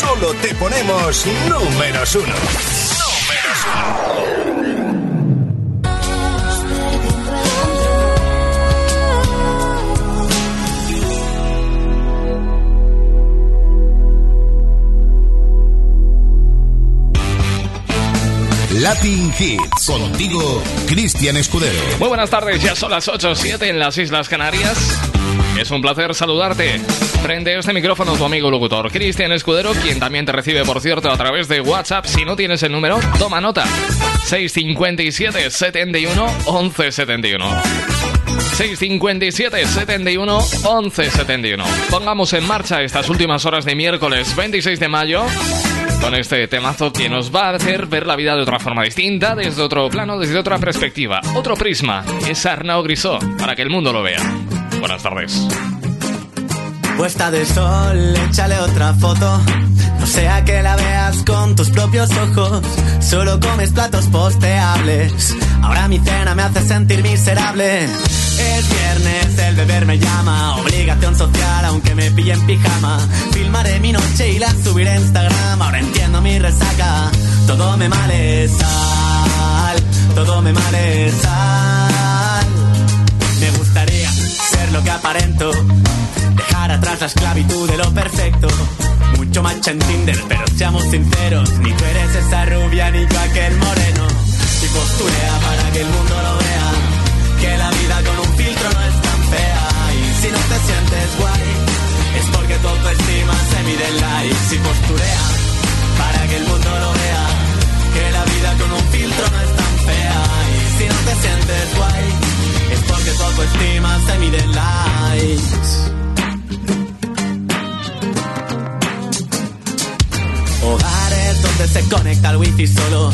Solo te ponemos números uno. Números uno. Latin Hits. Contigo, Cristian Escudero. Muy buenas tardes, ya son las 8 o 7 en las Islas Canarias. Es un placer saludarte. Frente a este micrófono tu amigo locutor Cristian Escudero, quien también te recibe, por cierto, a través de WhatsApp. Si no tienes el número, toma nota. 657 71 11 71. 657 71 11 71. Pongamos en marcha estas últimas horas de miércoles 26 de mayo con este temazo que nos va a hacer ver la vida de otra forma distinta, desde otro plano, desde otra perspectiva. Otro prisma es Arnau Grisó, para que el mundo lo vea. Buenas tardes. Puesta de sol, échale otra foto. No sea que la veas con tus propios ojos. Solo comes platos posteables. Ahora mi cena me hace sentir miserable. Es viernes, el beber me llama. Obligación social, aunque me pille en pijama. Filmaré mi noche y la subiré a Instagram. Ahora entiendo mi resaca. Todo me male sal. Todo me male sal. Lo que aparento. Dejar atrás la esclavitud de lo perfecto. Mucho macho en Tinder, pero seamos sinceros. Ni tú eres esa rubia, ni yo aquel moreno. Y posturea para que el mundo lo vea. Que la vida con un filtro no es tan fea. Y si no te sientes guay, es porque tu autoestima se mide en likes. Y posturea para que el mundo lo vea. Que la vida con un filtro no es tan fea. Y si no te sientes guay, es porque tu autoestima se mide en likes. Hogares donde se conecta el wifi solo.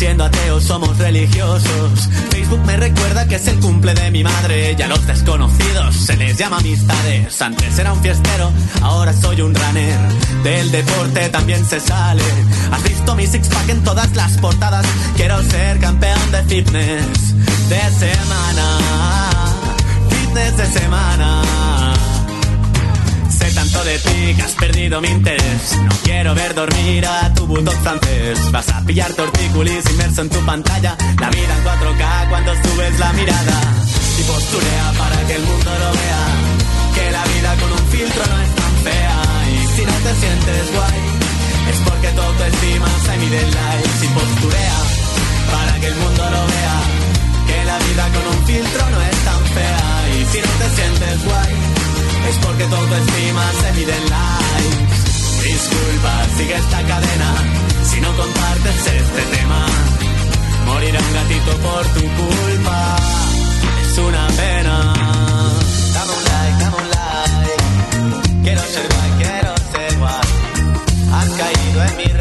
Siendo ateos somos religiosos. Facebook me recuerda que es el cumple de mi madre. Y a los desconocidos se les llama amistades. Antes era un fiestero, ahora soy un runner. Del deporte también se sale. Has visto mi six pack en todas las portadas. Quiero ser campeón de fitness de semana. Fitness de semana. Tanto de ti que has perdido mi interés. No quiero ver dormir a tu bulldog francés. Vas a pillar tortícolis inmerso en tu pantalla. La vida en 4K cuando subes la mirada. Y posturea para que el mundo lo vea. Que la vida con un filtro no es tan fea. Y si no te sientes guay, es porque tu autoestima se mide en likes. Y posturea para que el mundo lo vea. Que la vida con un filtro no es tan fea. Y si no te sientes guay es porque tu autoestima se mide en likes. Disculpa, sigue esta cadena si no compartes este tema. Morirá un gatito por tu culpa, es una pena. Dame un like, dame un like. Quiero ser guay, quiero ser guay. Has caído en mis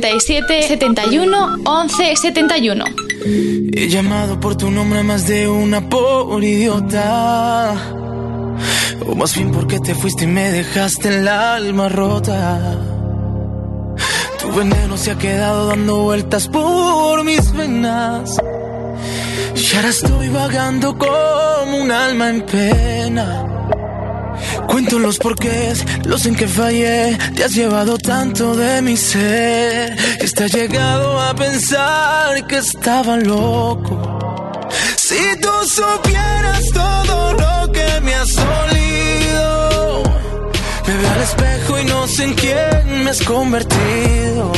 657 71 11 71. He llamado por tu nombre más de una por idiota. O más bien porque te fuiste y me dejaste el alma rota. Tu veneno se ha quedado dando vueltas por mis venas. Y ahora estoy vagando como un alma en pena. Cuento los porqués, los en que fallé. Te has llevado tanto de mi ser. Que has llegado a pensar que estaba loco. Si tú supieras todo lo que me has olido, me veo al espejo y no sé en quién me has convertido.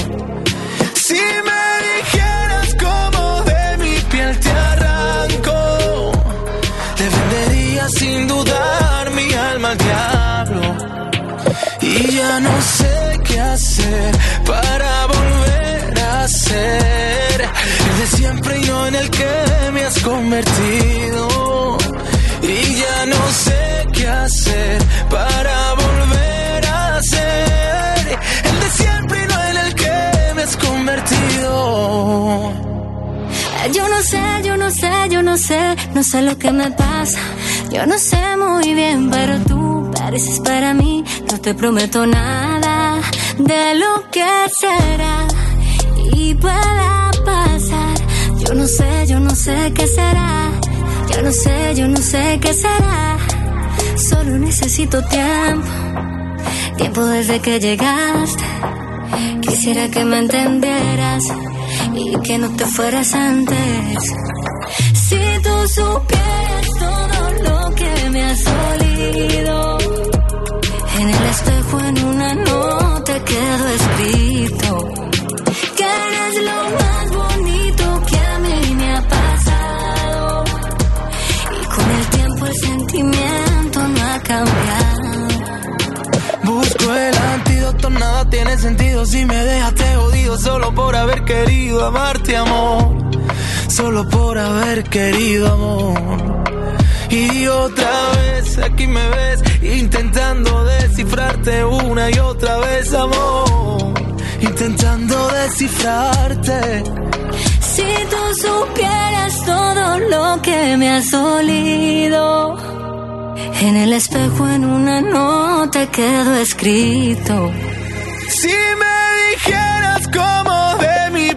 Ya no sé qué hacer para volver a ser el de siempre y no en el que me has convertido. Y ya no sé qué hacer para volver a ser el de siempre y no en el que me has convertido. Yo no sé, yo no sé, yo no sé, no sé lo que me pasa. Yo no sé muy bien, pero tú pareces para mí. No te prometo nada de lo que será y pueda pasar. Yo no sé, yo no sé qué será. Yo no sé, yo no sé qué será. Solo necesito tiempo, tiempo desde que llegaste. Quisiera que me entendieras y que no te fueras antes. Si tú supieras todo lo que me has olido, en una nota quedó escrito que eres lo más bonito que a mí me ha pasado. Y con el tiempo el sentimiento no ha cambiado. Busco el antídoto, nada tiene sentido si me dejaste jodido solo por haber querido amarte, amor. Solo por haber querido amor. Y otra vez aquí me ves intentando una y otra vez, amor. Intentando descifrarte. Si tú supieras todo lo que me has olido, en el espejo en una nota quedó escrito. Si me dijeras cómo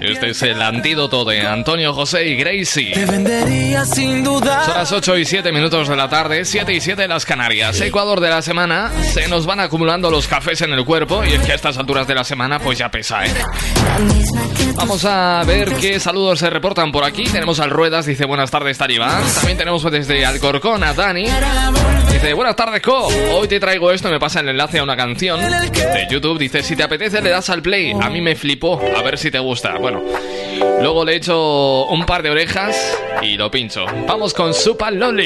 Este es el antídoto de Antonio José y Gracie. te vendería sin dudar. Son las 8 y 7 minutos de la tarde, 7 y 7 en las Canarias. Ecuador de la semana, se nos van acumulando los cafés en el cuerpo y es que a estas alturas de la semana pues ya pesa, ¿eh? Vamos a ver qué saludos se reportan por aquí. Tenemos al Ruedas, dice buenas tardes Talibán. También tenemos desde Alcorcón a Dani. Dice buenas tardes Co. Hoy te traigo esto, me pasa el enlace a una canción de YouTube. Dice si te apetece le das al play. A mí me flipó, a ver si te gusta. Bueno, luego le echo un par de orejas y lo pincho. Vamos con Super Lonely.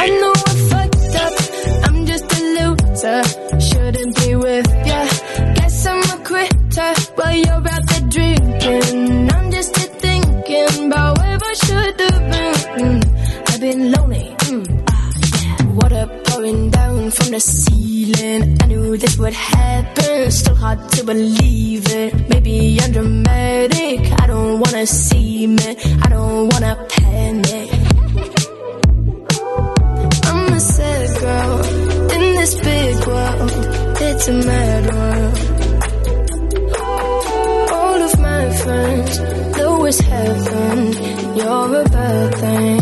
I know I fucked up. I'm just a loser. Shouldn't be with ya. Guess I'm a quitter while you're out there drinking. I'm just here thinking about where I should have been. Mm, I've been lonely. Mm, ah, yeah. Water pouring down from the ceiling. I knew this would happen. Still hard to believe it. Maybe I'm dramatic. I don't wanna see me. I don't wanna panic. I'm a sad girl in this big world. It's a mad world. All of my friends know it's heaven. You're a bad thing.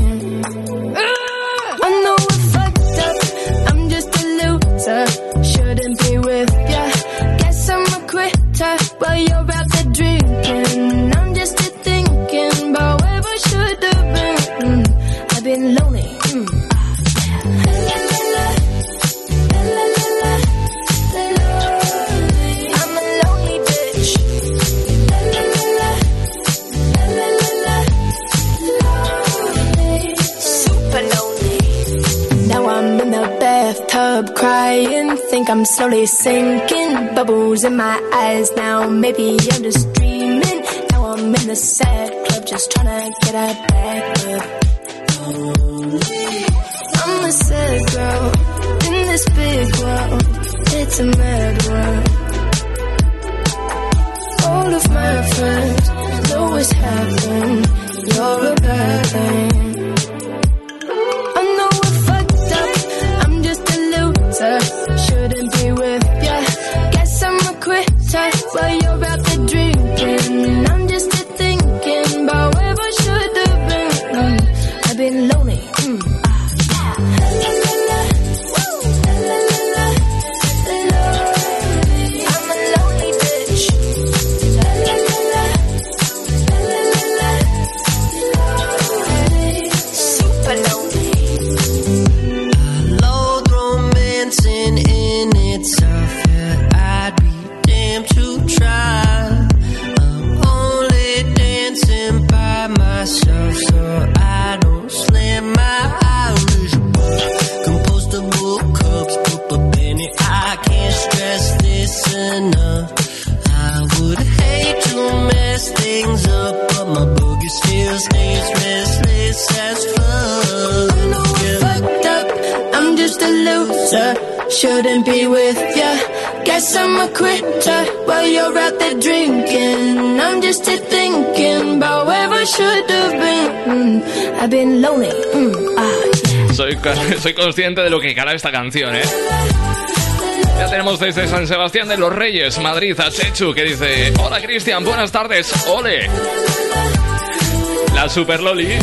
Bathtub crying. Think I'm slowly sinking. Bubbles in my eyes now. Maybe I'm just dreaming. Now I'm in the sad club just trying to get a back up. I'm a sad girl in this big world. It's a mad world. All of my friends know it's happened. You're a bad thing. answer. A loser. Shouldn't be with ya. Guess I'm a quitter while you're out there drinking. I'm just here thinking about where I should have been. I've been lonely. Yeah. Soy, soy consciente de lo que cara esta canción, ¿eh? Ya tenemos desde San Sebastián de los Reyes, Madrid, a Chechu, que dice: Hola Cristian, buenas tardes, ole. La Super Loli.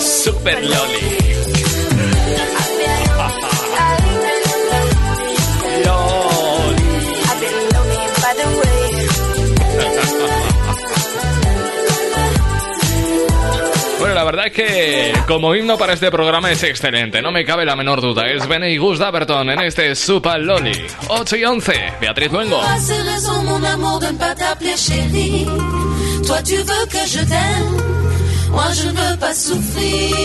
Super Loli. Verdad es que como himno para este programa es excelente, no me cabe la menor duda. Es Bene y Gus Daverton en este Super Loli. 8 y 11, Beatriz Luengo. Toi, tu veux que je t'aime. Moi, je ne veux pas souffrir.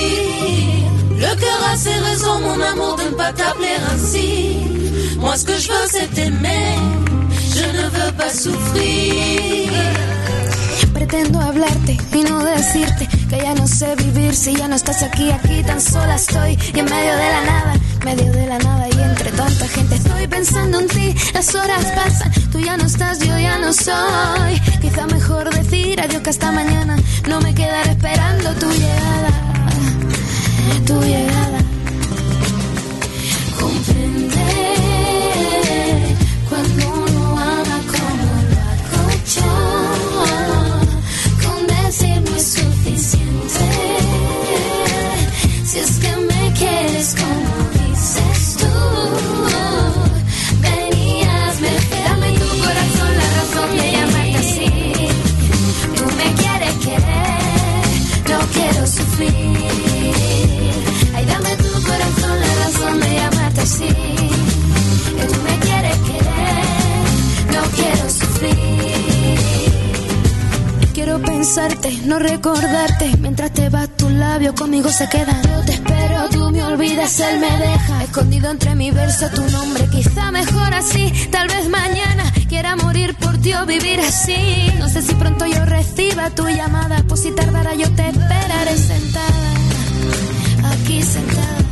Le cœur a ses raisons, mon amour, de ne pas t'appeler ainsi. Moi, ce que je veux, c'est t'aimer. Je ne veux pas souffrir. Pretendo hablarte y no decirte que ya no sé vivir si ya no estás aquí, aquí tan sola estoy y en medio de la nada, medio de la nada y entre tanta gente. Estoy pensando en ti, las horas pasan, tú ya no estás, yo ya no soy, quizá mejor decir adiós que hasta mañana no me quedaré esperando tu llegada, tu llegada. No recordarte. Mientras te vas tus labios conmigo se quedan. Yo te espero, tú me olvidas, él me deja. Escondido entre mi verso tu nombre. Quizá mejor así, tal vez mañana quiera morir por ti o vivir así. No sé si pronto yo reciba tu llamada. Pues si tardara yo te esperaré sentada. Aquí sentada.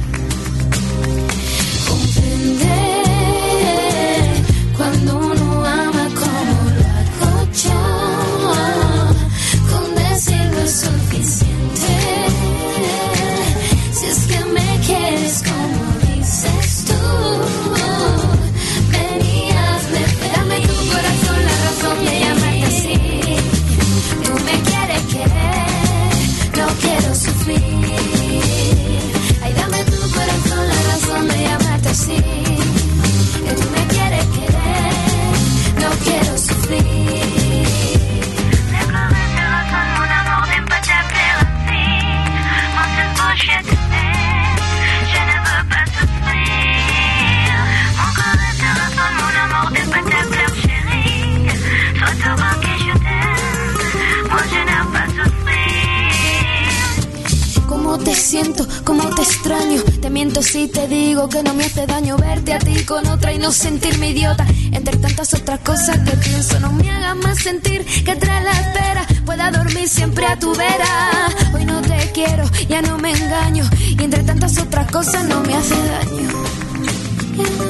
Siento? ¿Cómo te extraño? Te miento si te digo que no me hace daño verte a ti con otra y no sentirme idiota. Entre tantas otras cosas que pienso, no me hagas más sentir que tras la espera pueda dormir siempre a tu vera. Hoy no te quiero, ya no me engaño. Y entre tantas otras cosas no me hace daño.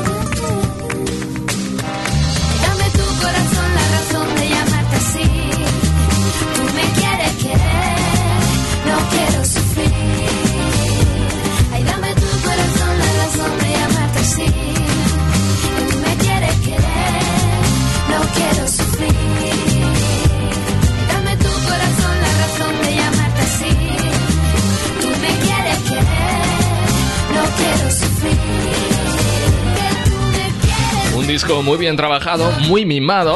Disco muy bien trabajado, muy mimado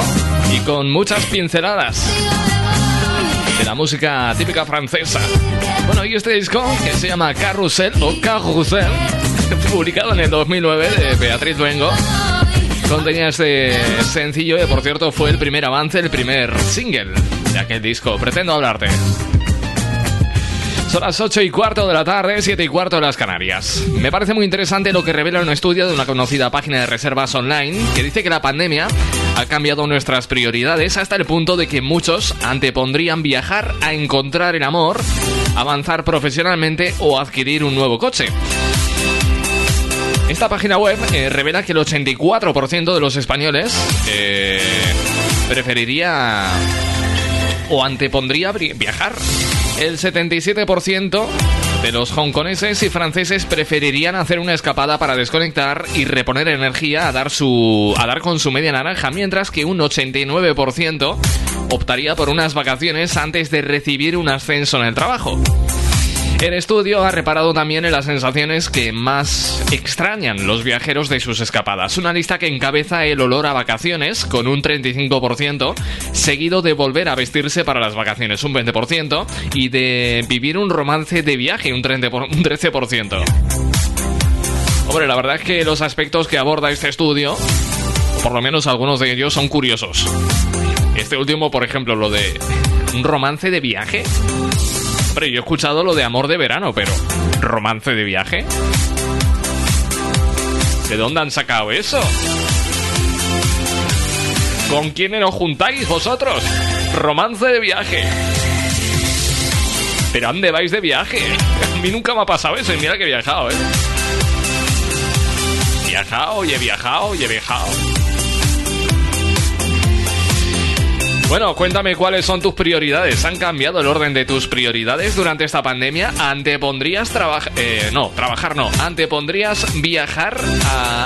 y con muchas pinceladas de la música típica francesa. Bueno, y este disco que se llama Carrusel o Carrusel, publicado en el 2009 de Beatriz Luengo, contenía este sencillo que por cierto fue el primer avance, el primer single de aquel disco. Pretendo hablarte. Son las 8 y cuarto de la tarde, 7 y cuarto de las Canarias. Me parece muy interesante lo que revela un estudio de una conocida página de reservas online que dice que la pandemia ha cambiado nuestras prioridades hasta el punto de que muchos antepondrían viajar a encontrar el amor, avanzar profesionalmente o adquirir un nuevo coche. Esta página web eh, revela que el 84% de los españoles eh, preferiría o antepondría viajar. El 77% de los hongkoneses y franceses preferirían hacer una escapada para desconectar y reponer energía a dar, su, a dar con su media naranja, mientras que un 89% optaría por unas vacaciones antes de recibir un ascenso en el trabajo. El estudio ha reparado también en las sensaciones que más extrañan los viajeros de sus escapadas. Una lista que encabeza el olor a vacaciones con un 35%, seguido de volver a vestirse para las vacaciones un 20% y de vivir un romance de viaje un 13%. Hombre, la verdad es que los aspectos que aborda este estudio, por lo menos algunos de ellos, son curiosos. Este último, por ejemplo, lo de un romance de viaje. Hombre, yo he escuchado lo de amor de verano, pero ¿romance de viaje? ¿De dónde han sacado eso? ¿Con quién os juntáis vosotros? Romance de viaje. ¿Pero dónde vais de viaje? A mí nunca me ha pasado eso y mira que he viajado, ¿eh? Viajado y he viajado y he viajado. Bueno, cuéntame cuáles son tus prioridades. ¿Han cambiado el orden de tus prioridades durante esta pandemia? ¿Antepondrías trabajar... Eh, no, trabajar no. ¿Antepondrías viajar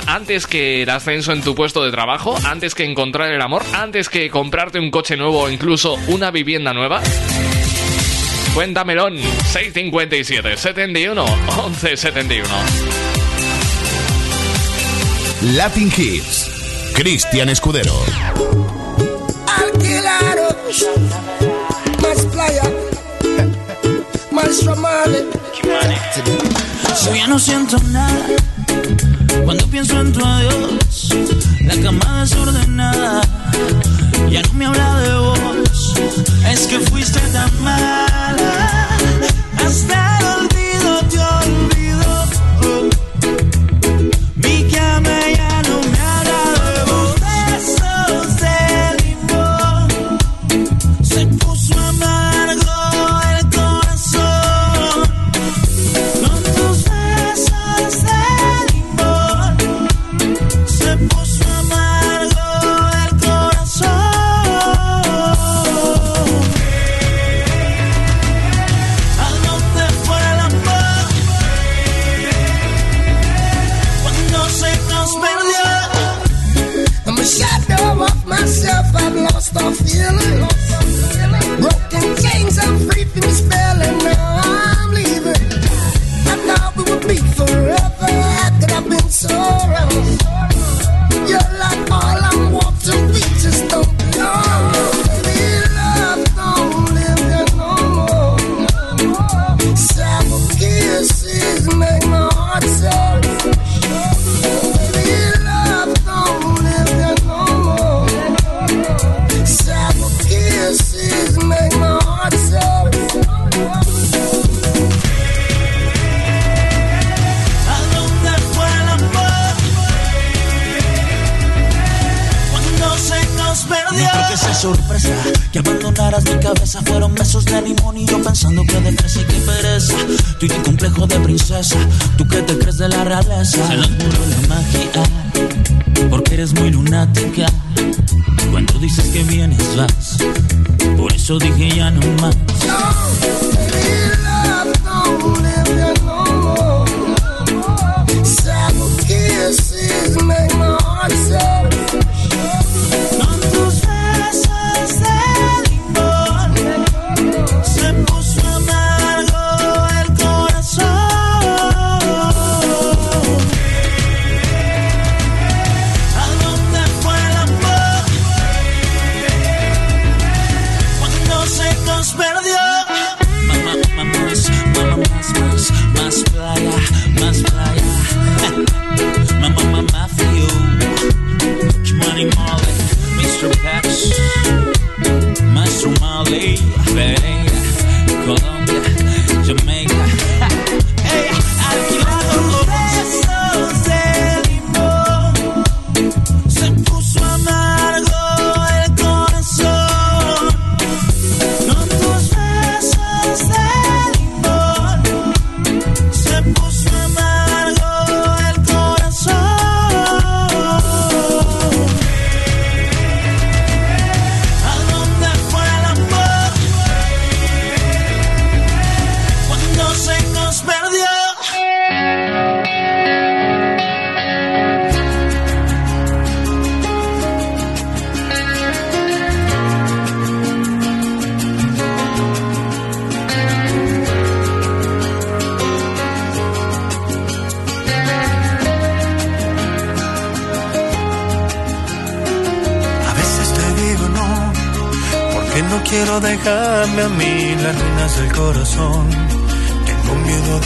antes que el ascenso en tu puesto de trabajo? ¿Antes que encontrar el amor? ¿Antes que comprarte un coche nuevo o incluso una vivienda nueva? Cuéntamelo 657 71 11 71. Latin Hits. Cristian Escudero. Más playa, más romale. Yo ya no siento nada cuando pienso en tu adiós. La cama desordenada ya no me habla de vos. Es que fuiste tan mala hasta la.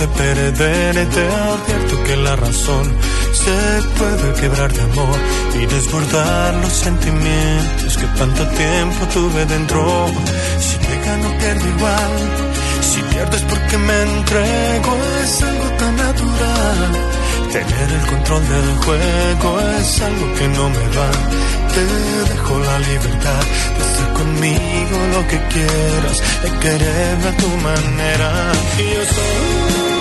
De perderte, advierto que la razón se puede quebrar de amor y desbordar los sentimientos que tanto tiempo tuve dentro. Si me gano, pierdo igual. Si pierdes porque me entrego, es algo tan natural. Tener el control del juego es algo que no me va. Te dejo la libertad de hacer conmigo lo que quieras, de quererme a tu manera. Y yo soy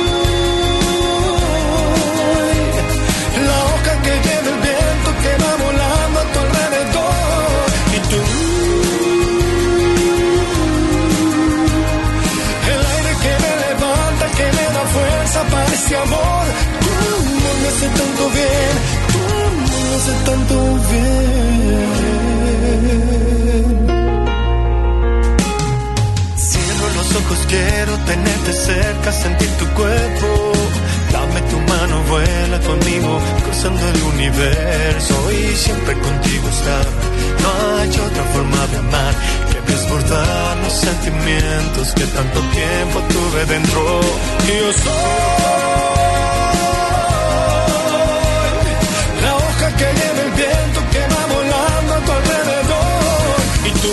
ese amor. Tu amor me hace tanto bien, tu amor me hace tanto bien. Cierro los ojos, quiero tenerte cerca, sentir tu cuerpo. Dame tu mano, vuela conmigo, cruzando el universo y siempre contigo estar. No hay otra forma de amar desbordar los sentimientos que tanto tiempo tuve dentro. Y yo soy la hoja que lleva el viento que va volando a tu alrededor. Y tú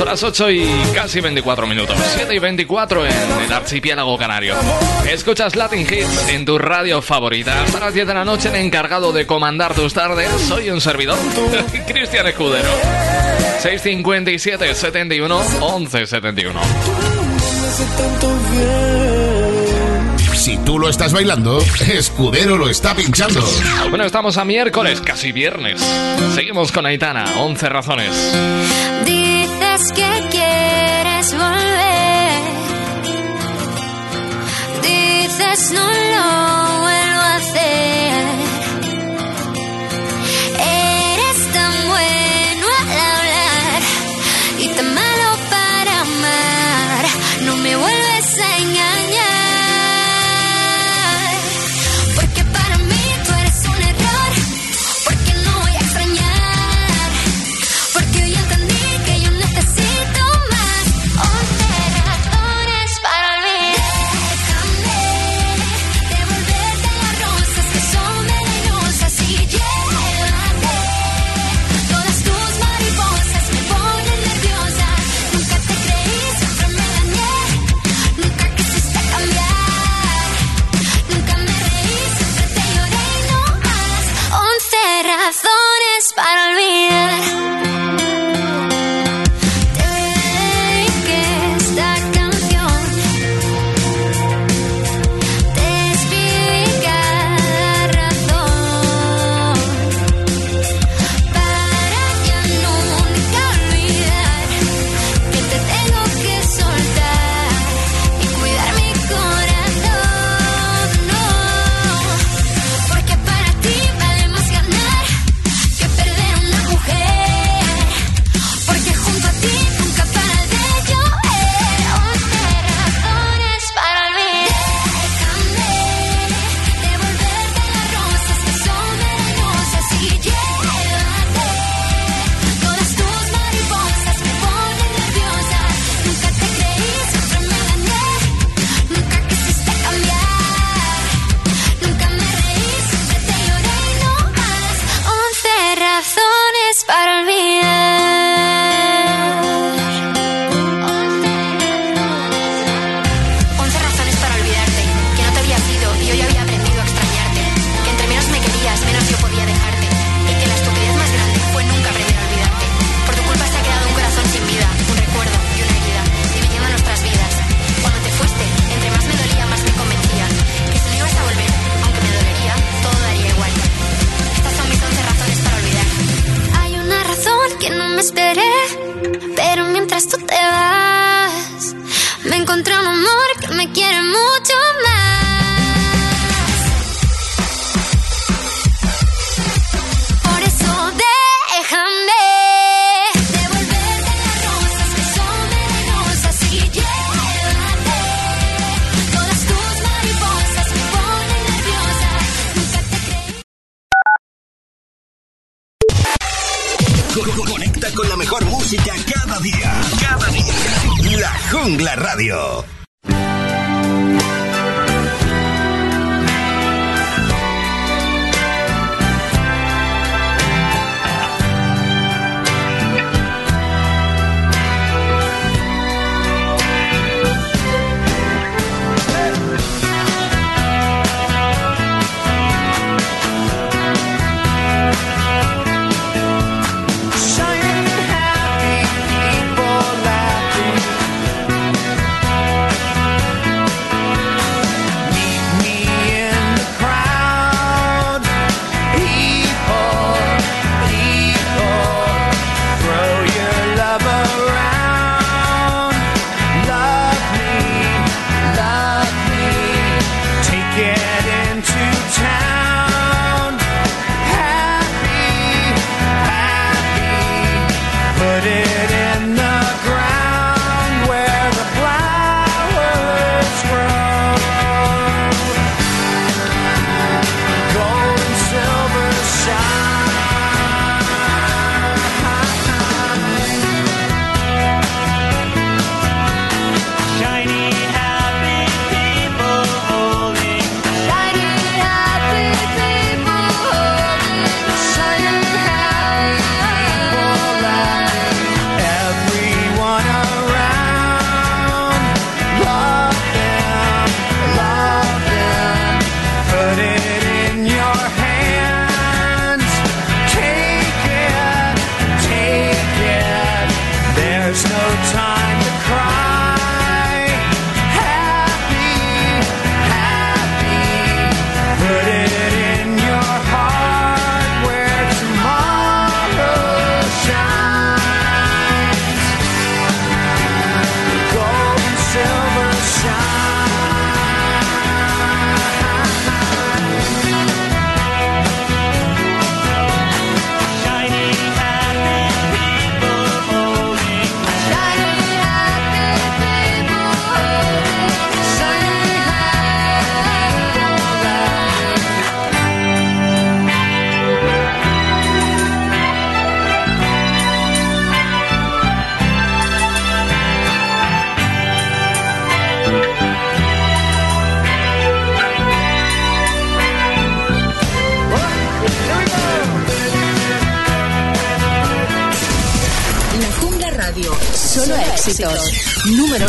Son las 8 y casi 24 minutos, 7 y 24 en el archipiélago canario. Escuchas Latin Hits en tu radio favorita. Hasta las 10 de la noche, el encargado de comandar tus tardes, soy un servidor, Cristian Escudero. 657 71 11 71. me hace tanto bien. Si tú lo estás bailando, Escudero lo está pinchando. Bueno, estamos a miércoles, casi viernes. Seguimos con Aitana, 11 razones. Que quieres volver. Dices no razones para olvidar.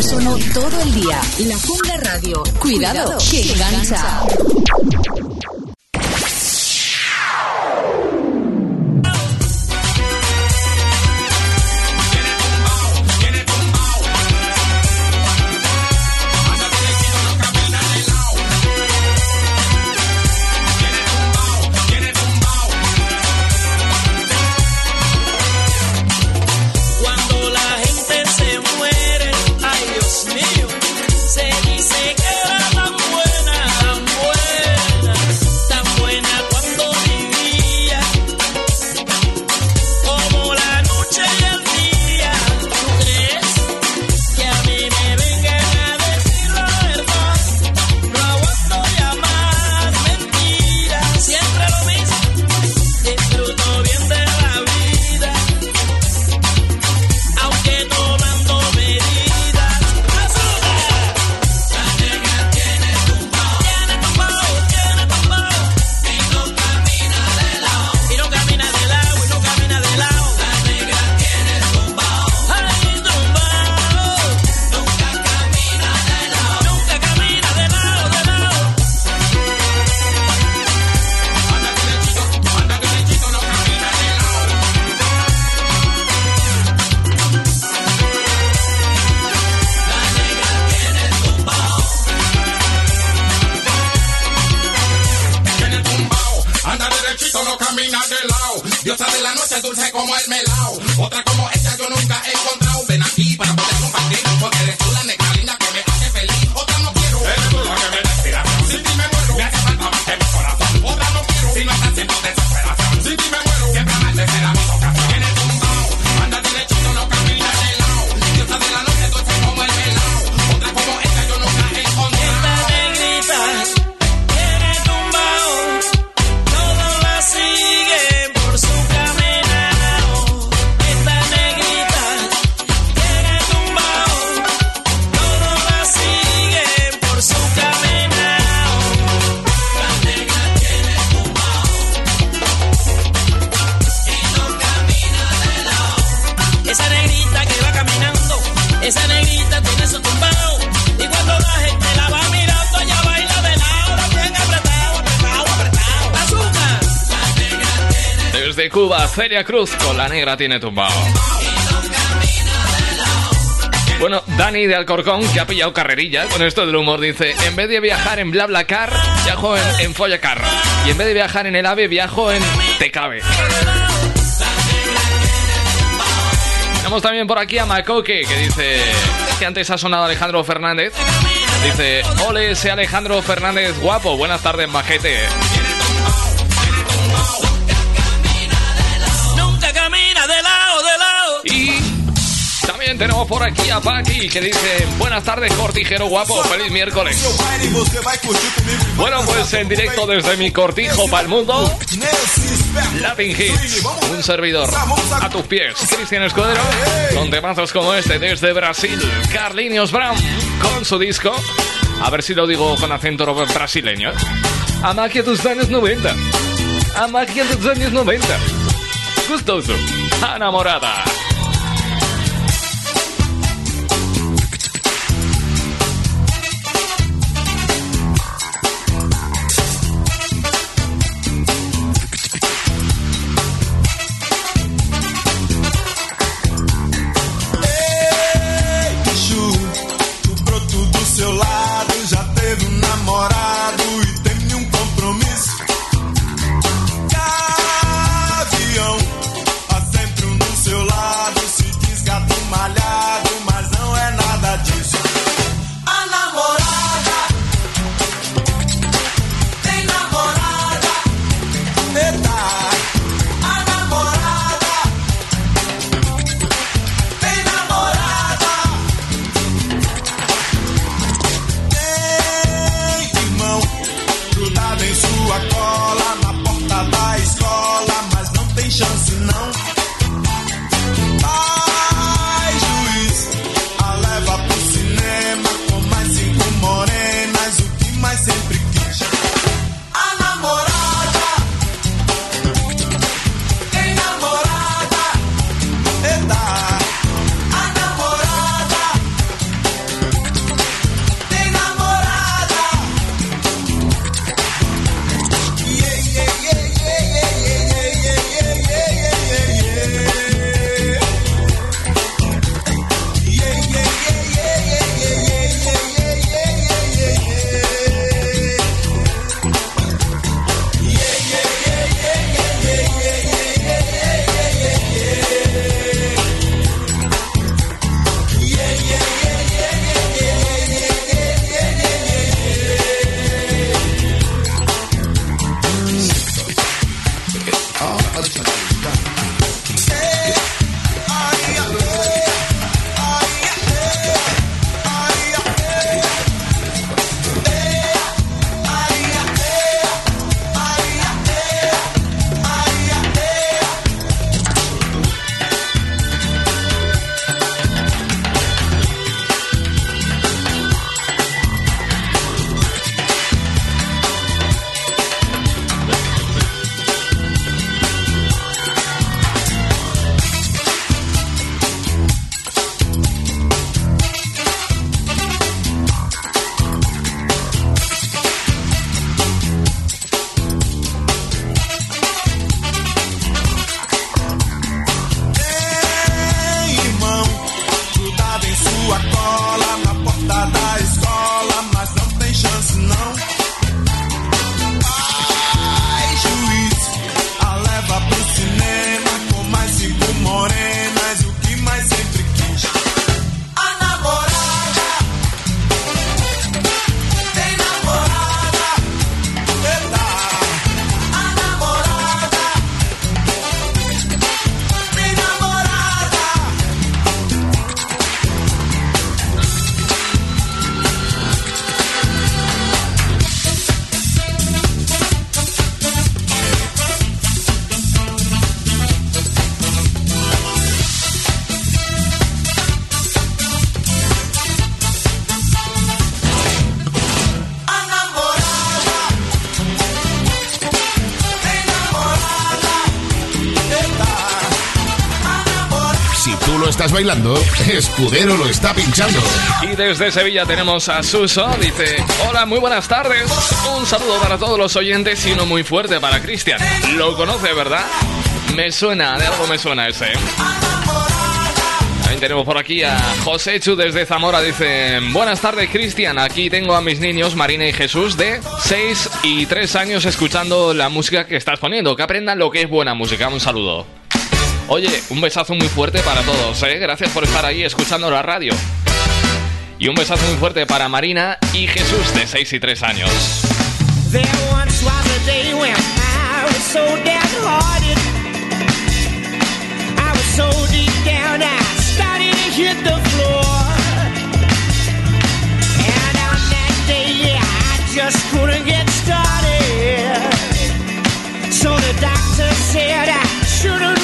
sonó todo el día. La Funda Radio. Cuidado, Cuidado que engancha. Cuba, Celia Cruz con la negra tiene tumbao. Bueno, Dani de Alcorcón, que ha pillado carrerilla con esto del humor, dice: En vez de viajar en BlaBlaCar, viajo en, en Follacar. Y en vez de viajar en el AVE, viajo en Tecabe. Tenemos también por aquí a Macoque, que dice que antes ha sonado Alejandro Fernández. Dice: Ole, ese Alejandro Fernández guapo. Buenas tardes, majete. Tenemos por aquí a Paqui que dice Buenas tardes cortijero guapo, feliz miércoles Bueno pues en directo desde mi cortijo para el mundo Latin Hits, un servidor a tus pies Cristian Escudero con temazos como este desde Brasil Carlinhos Brown con su disco A ver si lo digo con acento brasileño ¿eh? A magia dos años 90 A magia dos años 90 Gustoso, enamorada Ei, Escudero lo está pinchando. Y desde Sevilla tenemos a Suso. Dice: Hola, muy buenas tardes. Un saludo para todos los oyentes y uno muy fuerte para Cristian. Lo conoce, ¿verdad? Me suena, de algo me suena ese. ¿eh? También tenemos por aquí a José Chu desde Zamora. Dice: Buenas tardes, Cristian. Aquí tengo a mis niños, Marina y Jesús, de 6 y 3 años, escuchando la música que estás poniendo. Que aprendan lo que es buena música. Un saludo. Oye, un besazo muy fuerte para todos, ¿eh? Gracias por estar ahí escuchando la radio. Y un besazo muy fuerte para Marina y Jesús, de 6 y 3 años. I was so deep down, I started to hit the floor. And on that day, I just couldn't get started. So the doctor said I shouldn't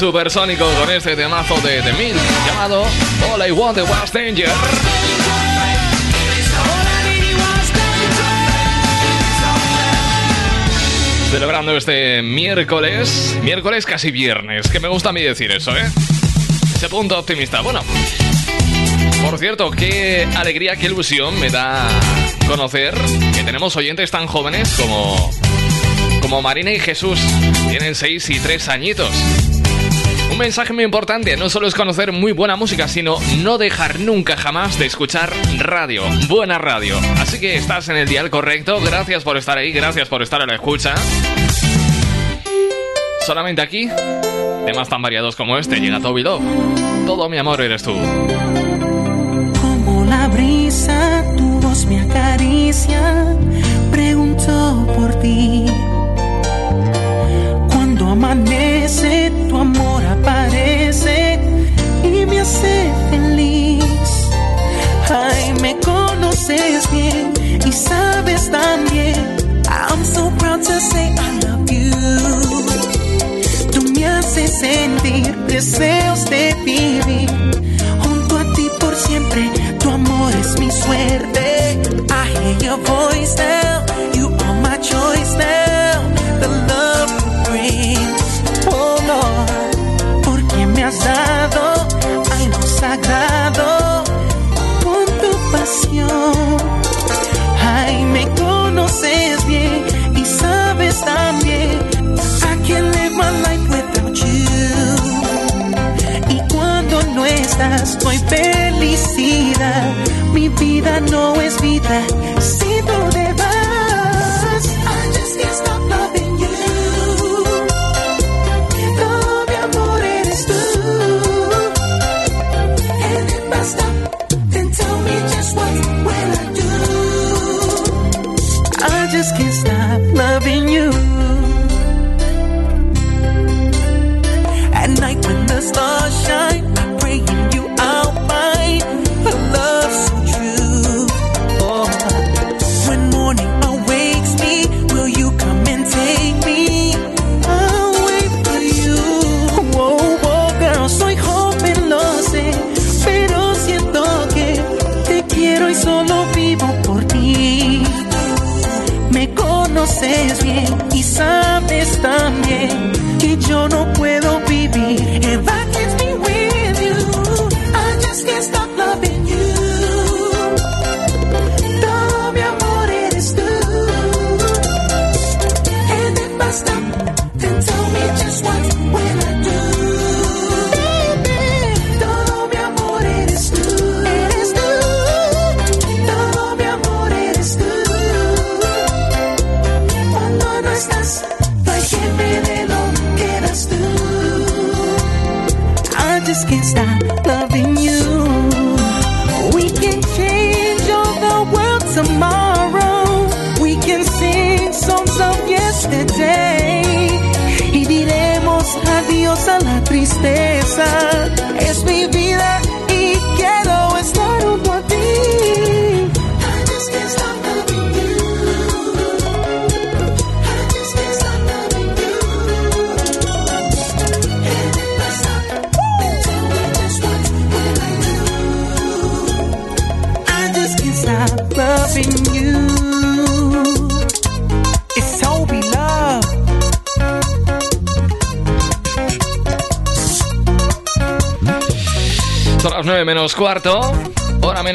supersónico con este temazo de The Milk llamado All I Wanted Was Danger. Celebrando este miércoles, miércoles casi viernes, que me gusta a mí decir eso, ¿eh? Ese punto optimista. Bueno, por cierto, qué alegría, qué ilusión me da conocer que tenemos oyentes tan jóvenes como, como Marina y Jesús. Tienen 6 y 3 añitos. Mensaje muy importante, no solo es conocer muy buena música, sino no dejar nunca jamás de escuchar radio, buena radio. Así que estás en el dial correcto, gracias por estar ahí, gracias por estar a la escucha. Solamente aquí, temas tan variados como este, llega Toby Love. Todo mi amor eres tú. Como la brisa, tu voz me acaricia, pregunto por ti. Cuando amanece, tu amor aparece y me hace feliz. Ay, me conoces bien y sabes también. I'm so proud to say I love you. Tú me haces sentir deseos de vivir junto a ti por siempre. Tu amor es mi suerte. I hear your voice now. y sabes también. I can't live my life without you. Y cuando no estás, no hay. Mi vida no es vida si tú just can't stop loving you.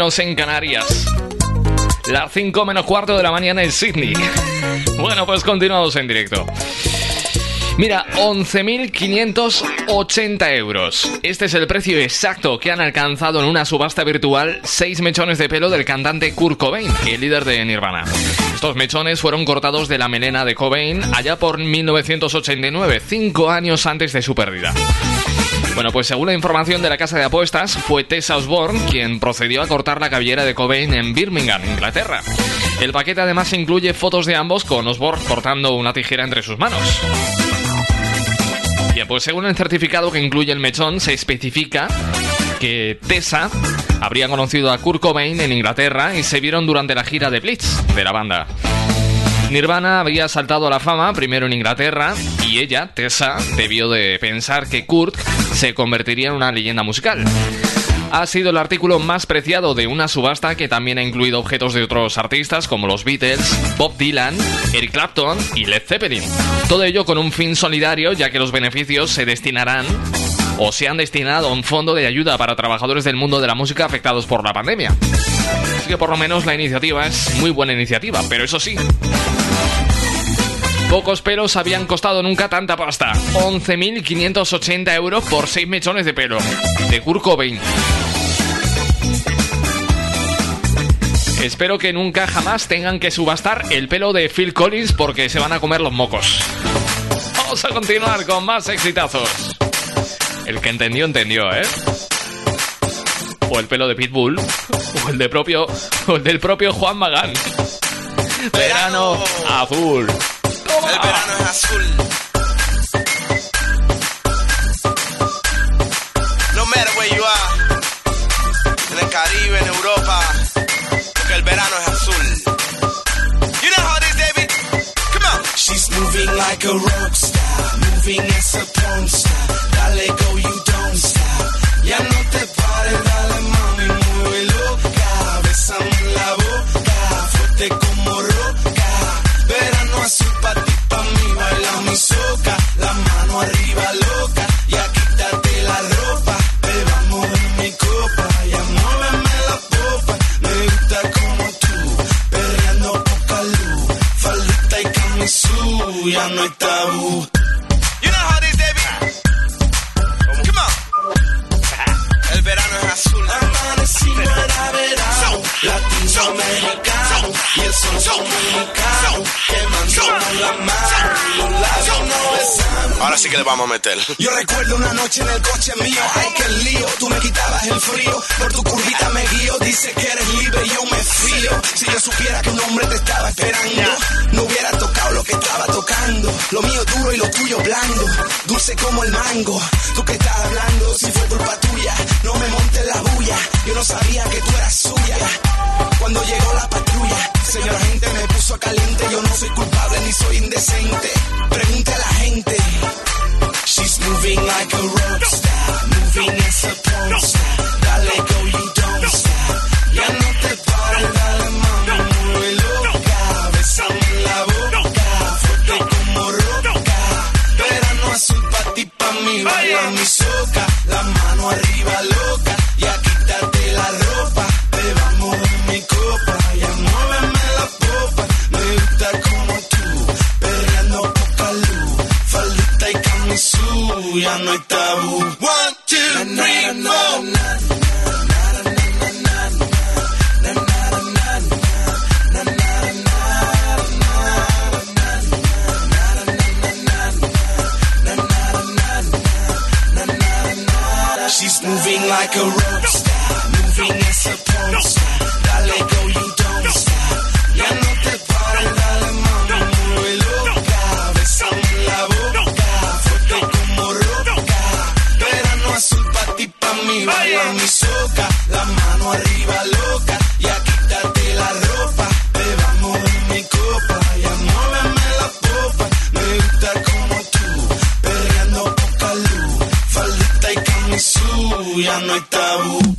Menos en Canarias. Las 5 menos cuarto de la mañana en Sydney. Bueno, pues continuamos en directo. Mira, 11.580 euros. Este es el precio exacto que han alcanzado en una subasta virtual 6 mechones de pelo del cantante Kurt Cobain, el líder de Nirvana. Estos mechones fueron cortados de la melena de Cobain allá por 1989, 5 años antes de su pérdida. Bueno, pues según la información de la casa de apuestas, fue Tessa Osborne quien procedió a cortar la cabellera de Cobain en Birmingham, Inglaterra. El paquete además incluye fotos de ambos con Osborne cortando una tijera entre sus manos. Bien, pues según el certificado que incluye el mechón, se especifica que Tessa habría conocido a Kurt Cobain en Inglaterra y se vieron durante la gira de Blitz de la banda. Nirvana había saltado a la fama primero en Inglaterra y ella, Tessa, debió de pensar que Kurt se convertiría en una leyenda musical. Ha sido el artículo más preciado de una subasta que también ha incluido objetos de otros artistas como los Beatles, Bob Dylan, Eric Clapton y Led Zeppelin. Todo ello con un fin solidario ya que los beneficios se destinarán o se han destinado a un fondo de ayuda para trabajadores del mundo de la música afectados por la pandemia. Así que por lo menos la iniciativa es muy buena iniciativa, pero eso sí, Pocos pelos habían costado nunca tanta pasta. 11.580 euros por 6 mechones de pelo. De Kurt Cobain. Espero que nunca jamás tengan que subastar el pelo de Phil Collins porque se van a comer los mocos. Vamos a continuar con más exitazos. El que entendió, entendió, ¿eh? O el pelo de Pitbull. O el, de propio, o el del propio Juan Magán. Verano azul. El verano es azul. No matter where you are, en el Caribe, en Europa, porque el verano es azul. You know how it is, David? Come on. She's moving like a rock star, moving as a porn star. ya no hay tabú. You know how this day Come on. El verano es azul. Amanecí para verano. Latino mexicano. Y el sol mexicano. Ahora sí que le vamos a meter. Yo recuerdo una noche en el coche mío, ay que lío, tú me quitabas el frío, por tu curvita me guío, dice que eres libre y yo me fío. Si yo supiera que un hombre te estaba esperando, no hubiera tocado lo que estaba tocando. Lo mío duro y lo tuyo blando, dulce como el mango. Tú que estás hablando, si fue culpa tuya, no me montes la bulla, yo no sabía que tú eras suya. Cuando llegó la patrulla, señora gente me puso caliente, yo no soy culpable ni soy indecente. Pregunte a la gente. She's moving like a rock star, moving as a porn star. Dale go, you don't stop. Ya no te pares, dale mami, muy loca. Bésame en la boca, fuerte como roca. Verano azul pa' ti, pa' mí, baila mi soca. La mano arriba loca, ya no hay tabú. One, two, three, four. She's moving like a rock star, moving as a porn mí, baila mi soca. La mano arriba loca, ya quítate la ropa. Bebamos mi copa, ya muéveme la popa. Me gusta como tú, perreando poca luz. Faldita y camisú, ya no hay tabú.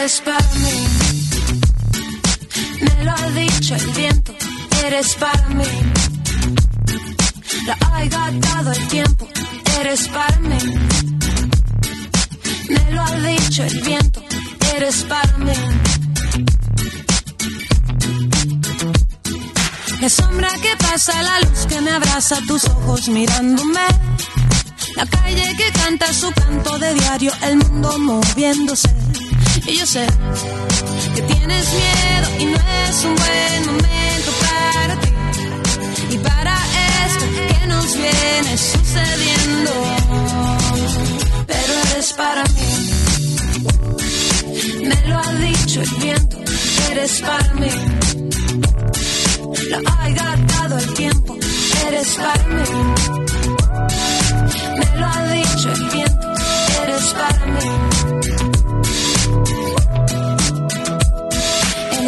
Eres para mí, me lo ha dicho el viento. Eres para mí, la ha dado el tiempo. Eres para mí, me lo ha dicho el viento. Eres para mí. La sombra que pasa, la luz que me abraza, tus ojos mirándome. La calle que canta su canto de diario, el mundo moviéndose. Y yo sé que tienes miedo y no es un buen momento para ti. Y para esto que nos viene sucediendo. Pero eres para mí. Me lo ha dicho el viento. Eres para mí. Lo ha gastado el tiempo. Eres para mí. Me lo ha dicho el viento. Eres para mí.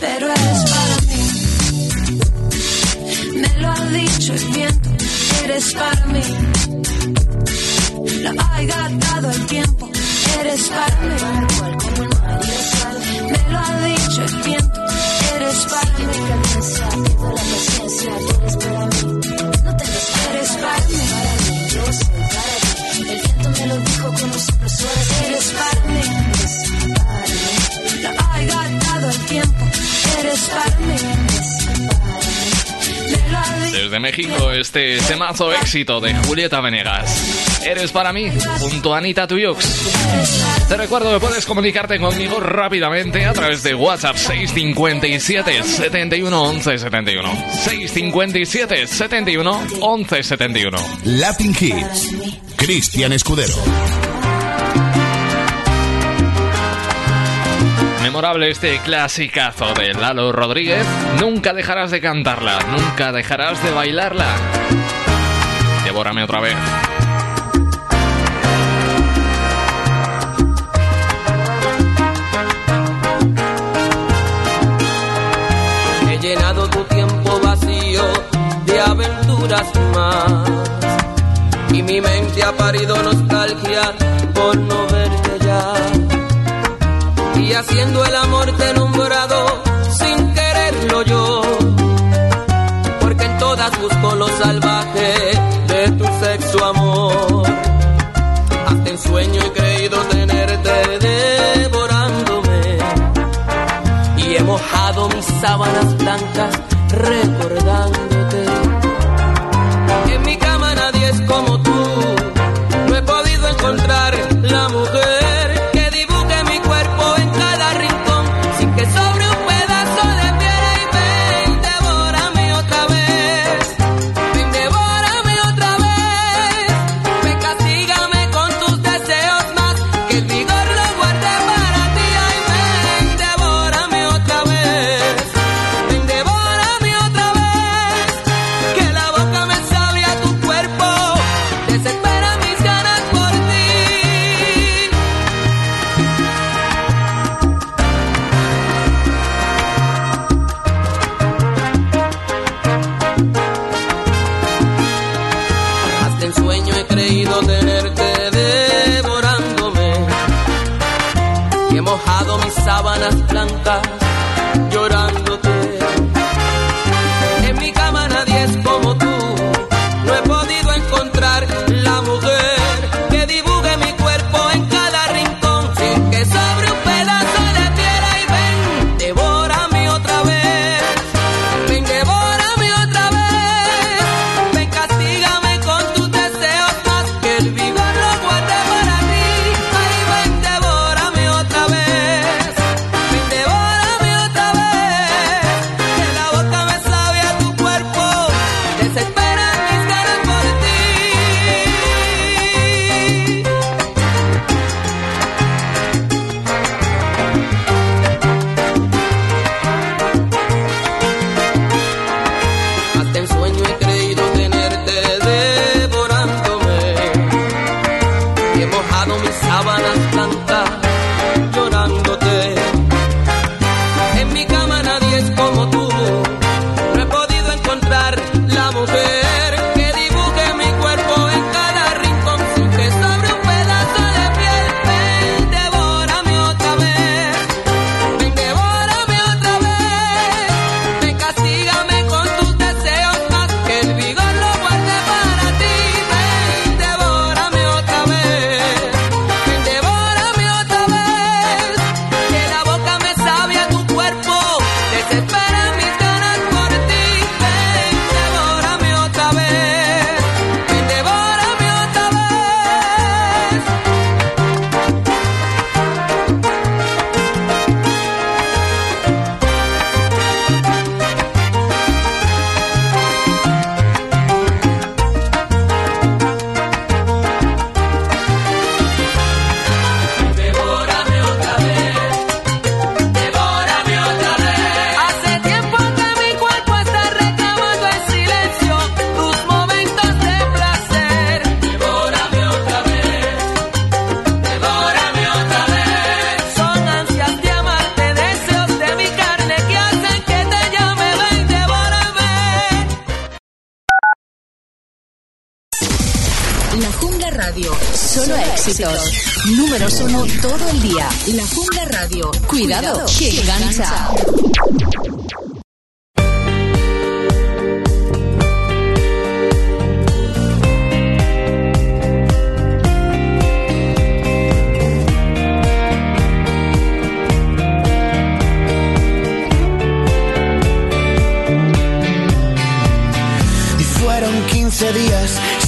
Pero eres para mí. Me lo ha dicho el viento. Eres para mí. Lo ha gastado el tiempo. Eres para mí. Me lo ha dicho el viento. Eres para mí. la eres para mí, no tengas Eres para mí. el viento me lo dijo con soplo suave, Eres para mí. Desde México, este temazo éxito de Julieta Venegas. Eres para mí, junto a Anita Tuyux. Te recuerdo que puedes comunicarte conmigo rápidamente a través de WhatsApp 657 71 11 71. 657 71 11 71. Latin Hits. Cristian Escudero. Memorable este clasicazo de Lalo Rodríguez. Nunca dejarás de cantarla, nunca dejarás de bailarla. Devórame otra vez. He llenado tu tiempo vacío de aventuras más. Y mi mente ha parido nostalgia por no ver y haciendo el amor te he sin quererlo yo, porque en todas busco lo salvaje de tu sexo amor. Hasta en sueño he creído tenerte devorándome y he mojado mis sábanas blancas recordando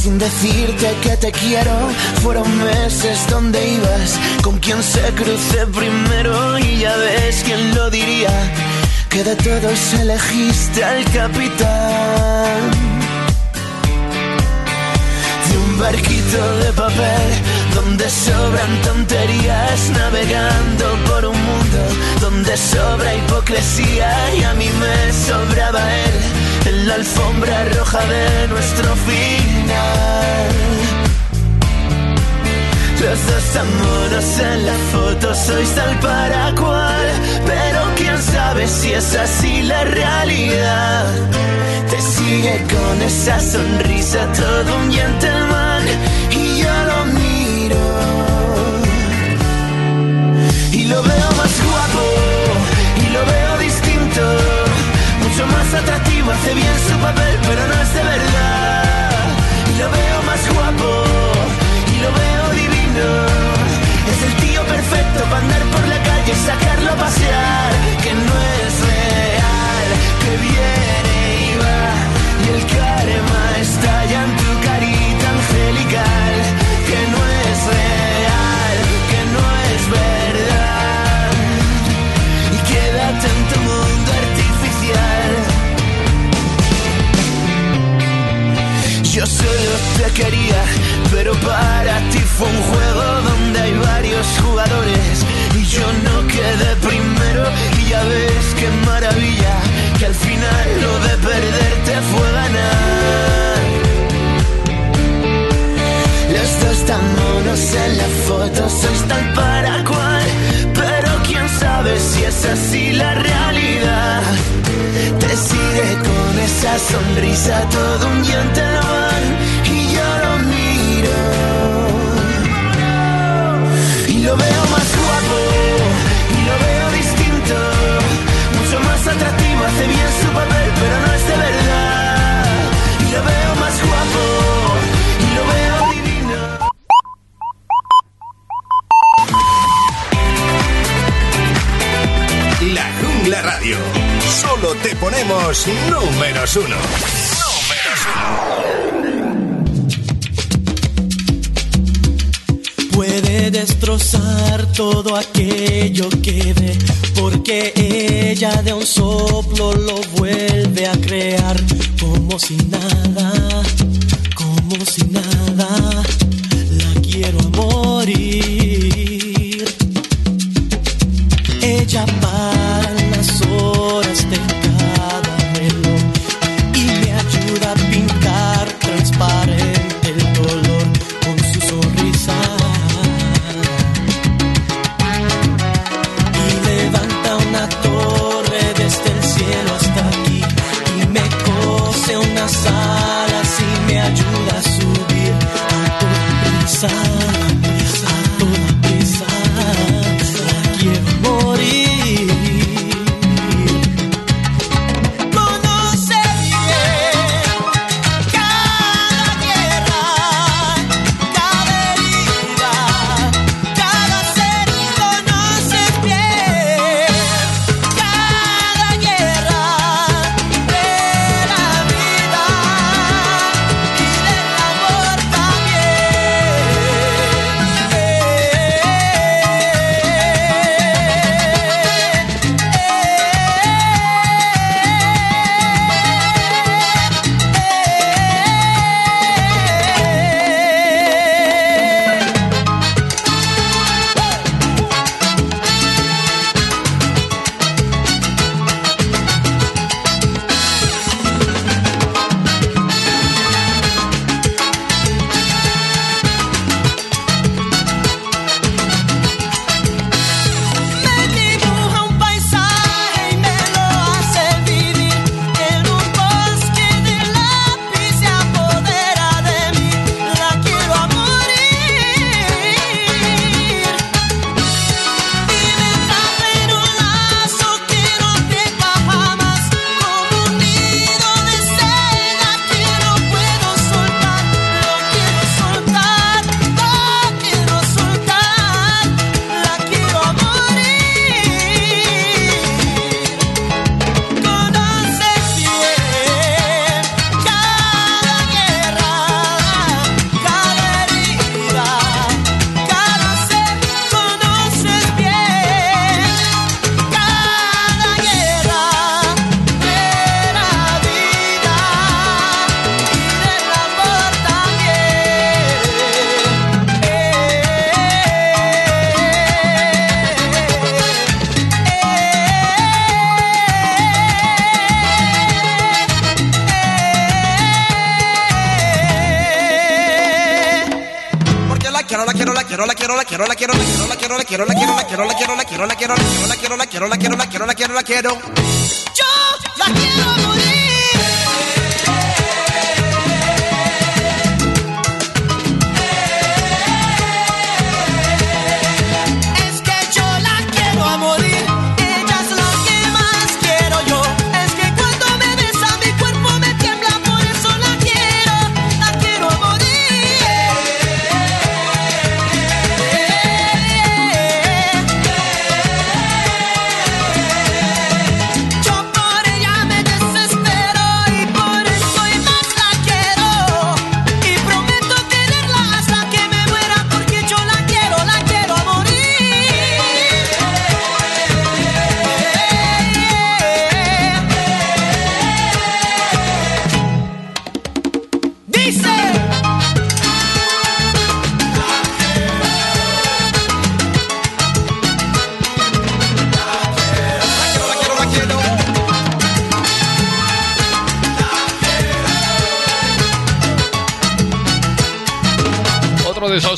sin decirte que te quiero. Fueron meses donde ibas con quien se crucé primero y ya ves quién lo diría. Que de todos elegiste al capitán. De un barquito de papel donde sobran tonterías, navegando por un mundo donde sobra hipocresía y a mí me sobraba él en la alfombra roja de nuestro final. Los dos tan monos en la foto sois tal para cual, pero quién sabe si es así la realidad. Te sigue con esa sonrisa todo un gentleman y yo lo miro y lo veo atractivo, hace bien su papel, pero no es de verdad. Y lo veo más guapo y lo veo divino. Es el tío perfecto para andar por la calle y sacarlo a pasear. Que no es real, que viene y va. Y el karma está ya en tu carita angelical. Que no es real, que no es verdad. Yo solo te quería, pero para ti fue un juego donde hay varios jugadores y yo no quedé primero y ya ves qué maravilla que al final lo de perderte fue ganar. Los dos tan monos en la foto sois tal para cual, pero quién sabe si es así la realidad. Te sigue con esa sonrisa todo un gentleman y yo lo miro. Y lo veo más guapo y lo veo distinto, mucho más atractivo, hace bien su papel, pero no números uno. Puede destrozar todo aquello que ve, porque ella de un soplo lo vuelve a crear como si nada, como si nada. don't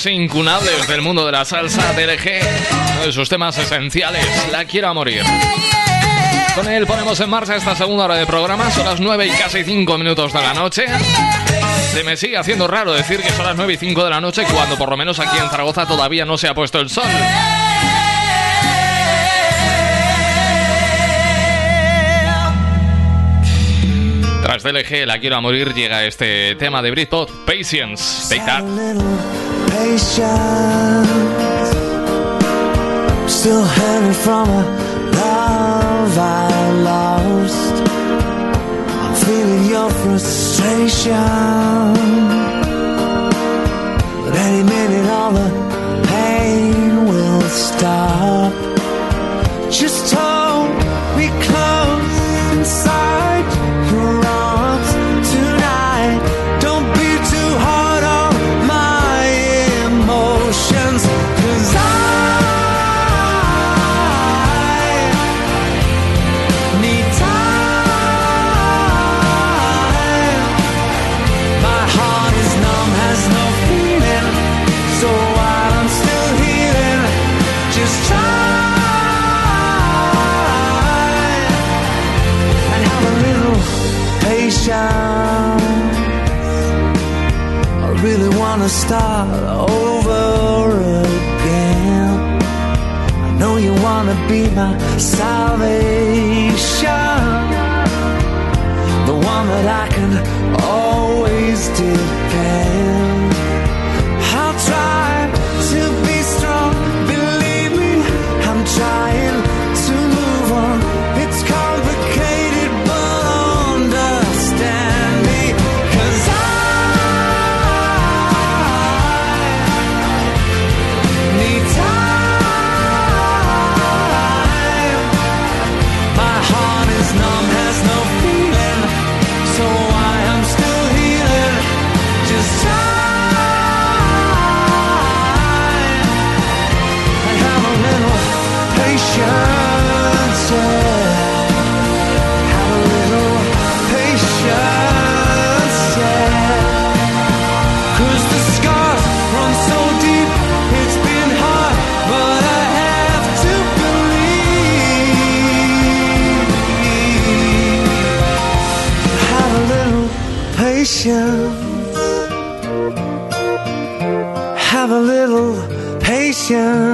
incunables del mundo de la salsa DLG, uno de sus temas esenciales, La Quiero a Morir. Con él ponemos en marcha esta segunda hora de programa, son las 9 y casi 5 minutos de la noche. Se me sigue haciendo raro decir que son las 9 y 5 de la noche cuando por lo menos aquí en Zaragoza todavía no se ha puesto el sol. Tras DLG, La Quiero a Morir, llega este tema de Britpop, Patience. Take that. patience. Still hanging from a love I lost. I'm feeling your frustration. But any minute, all the pain will stop. be my salvation. patience. Have a little patience.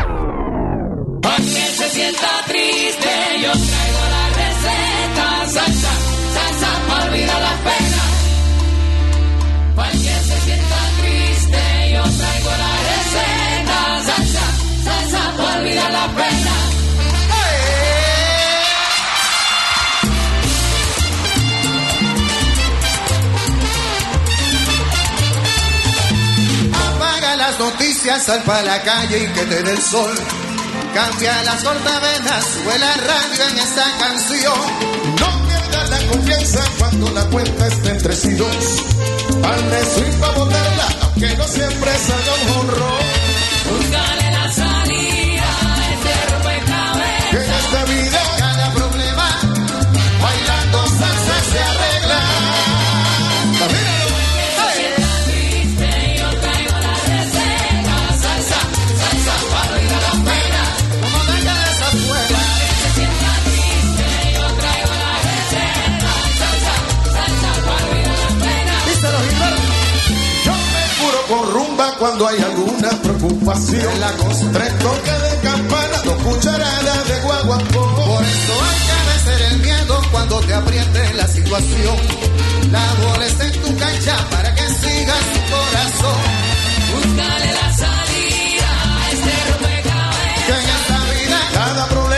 ya sal para la calle y que te dé el sol. Cambia las cortavenas, sube la radio en esta canción. No pierdas la confianza cuando la cuenta esté entre sí dos. Al recibir para votarla, aunque no siempre salga un honrón. cuando hay alguna preocupación. La cosa, tres toques de campana, dos cucharadas de guaguancó. Por eso hay que vencer el miedo cuando te apriete la situación. La bola en tu cancha para que siga su corazón. Búscale la salida a este rompecabezas. Que en esta vida cada problema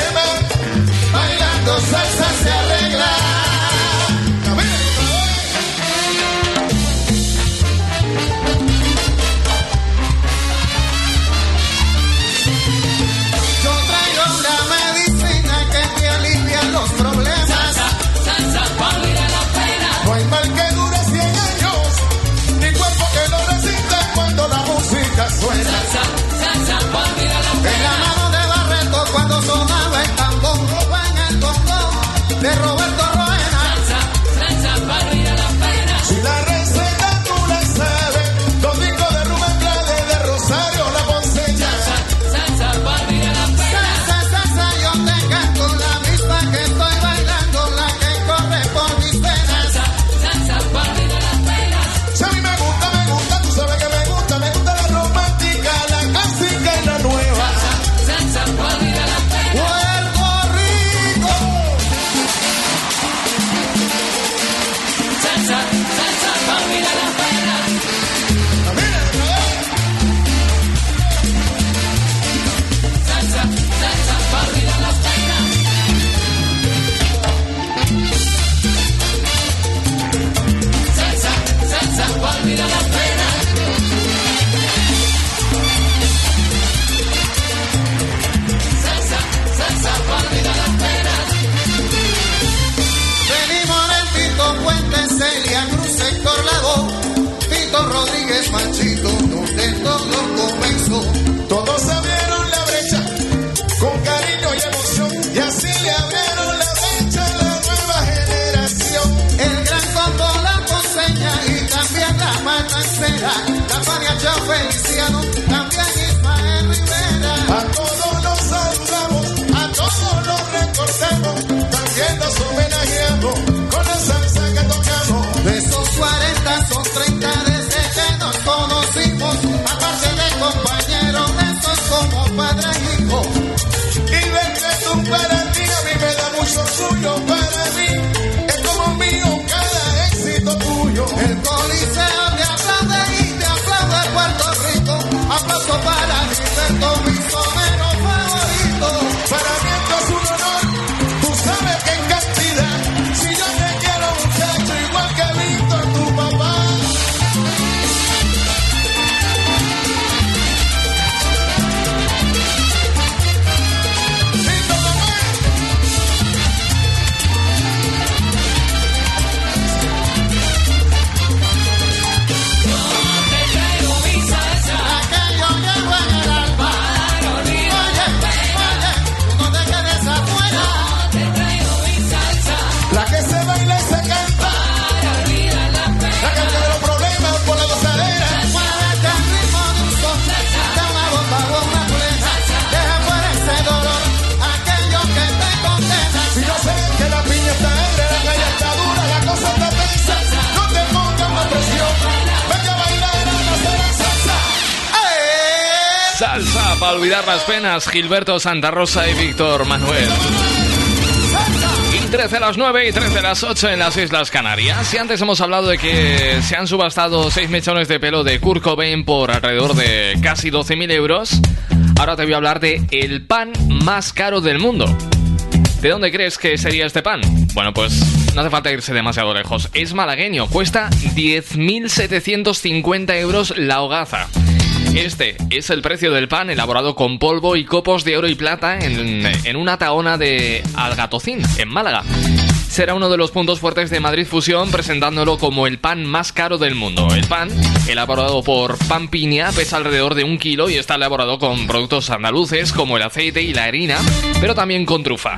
para olvidar las penas, Gilberto Santa Rosa y Víctor Manuel. Y 13 a las 9 y 13 a las 8 en las Islas Canarias. Y antes hemos hablado de que se han subastado 6 mechones de pelo de Kurt Cobain por alrededor de casi 12.000 euros. Ahora te voy a hablar de el pan más caro del mundo. ¿De dónde crees que sería este pan? Bueno, pues no hace falta irse demasiado lejos. Es malagueño, cuesta 10.750 euros la hogaza. Este es el precio del pan elaborado con polvo y copos de oro y plata en, en una taona de Algatocín, en Málaga. Será uno de los puntos fuertes de Madrid Fusión, presentándolo como el pan más caro del mundo. El pan, elaborado por Pan Piña, pesa alrededor de un kilo y está elaborado con productos andaluces como el aceite y la harina, pero también con trufa.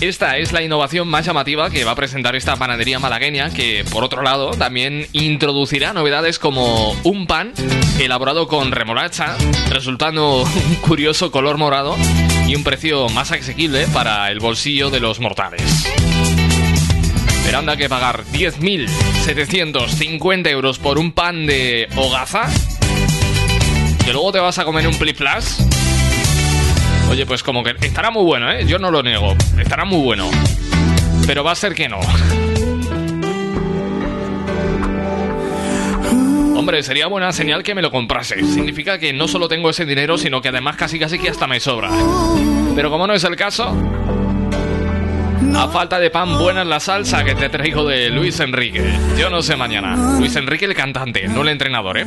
Esta es la innovación más llamativa que va a presentar esta panadería malagueña que, por otro lado, también introducirá novedades como un pan elaborado con remolacha, resultando un curioso color morado y un precio más asequible para el bolsillo de los mortales. Pero anda que pagar 10.750 euros por un pan de hogaza, que luego te vas a comer un pliflas. Oye, pues como que estará muy bueno, ¿eh? Yo no lo niego. Estará muy bueno. Pero va a ser que no. Hombre, sería buena señal que me lo comprase. Significa que no solo tengo ese dinero, sino que además casi casi que hasta me sobra. Pero como no es el caso, a falta de pan, buena es la salsa que te traigo de Luis Enrique. Yo no sé mañana. Luis Enrique el cantante, no el entrenador, ¿eh?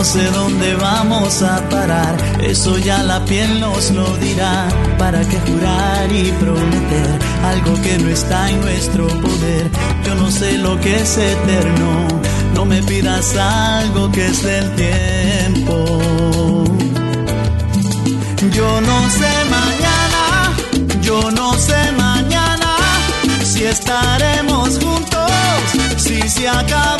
No sé dónde vamos a parar, eso ya la piel nos lo dirá. ¿Para qué jurar y prometer algo que no está en nuestro poder? Yo no sé lo que es eterno, no me pidas algo que es del tiempo. Yo no sé mañana, yo no sé mañana si estaremos juntos, si se acaba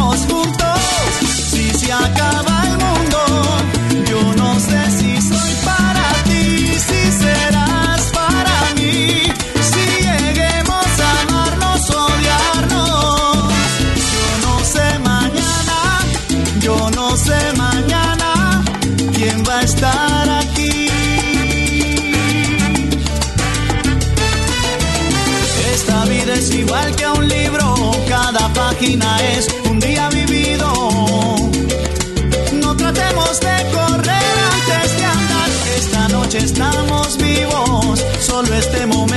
este momento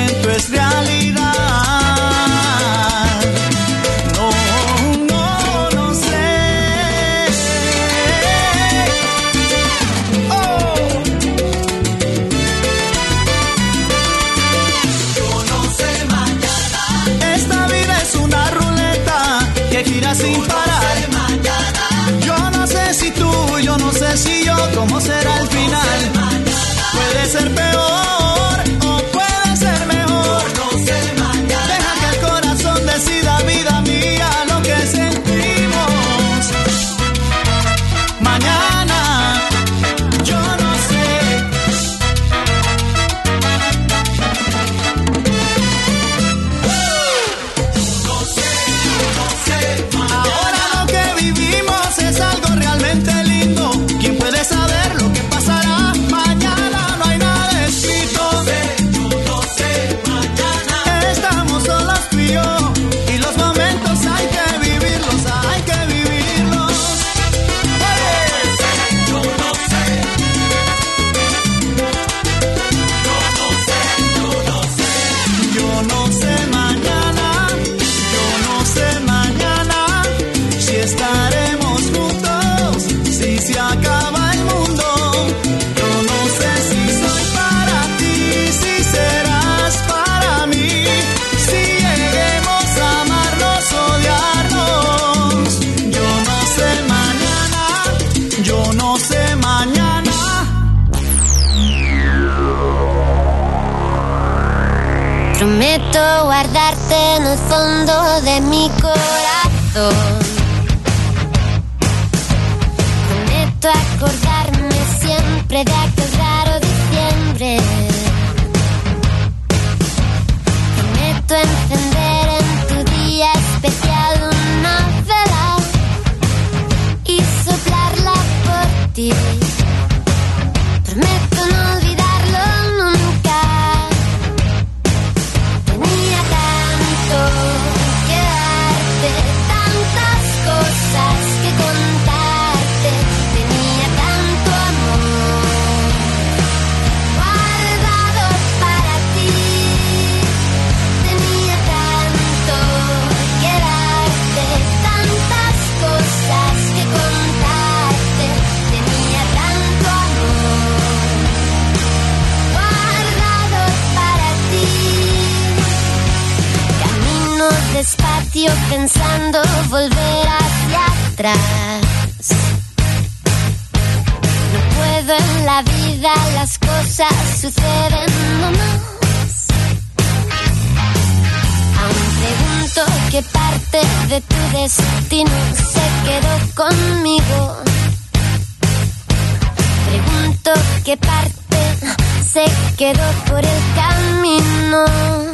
qué parte se quedó por el camino.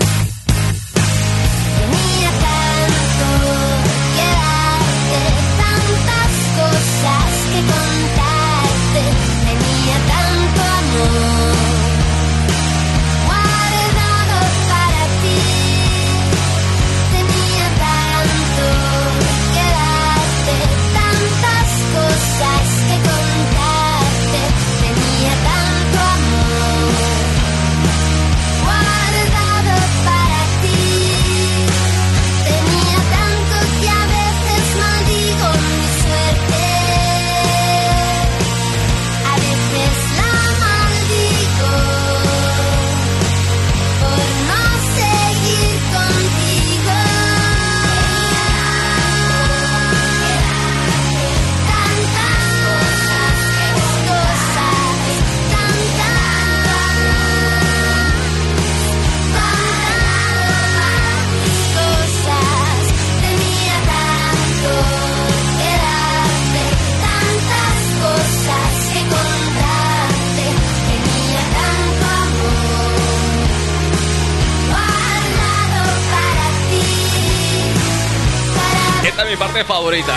Esta es mi parte favorita.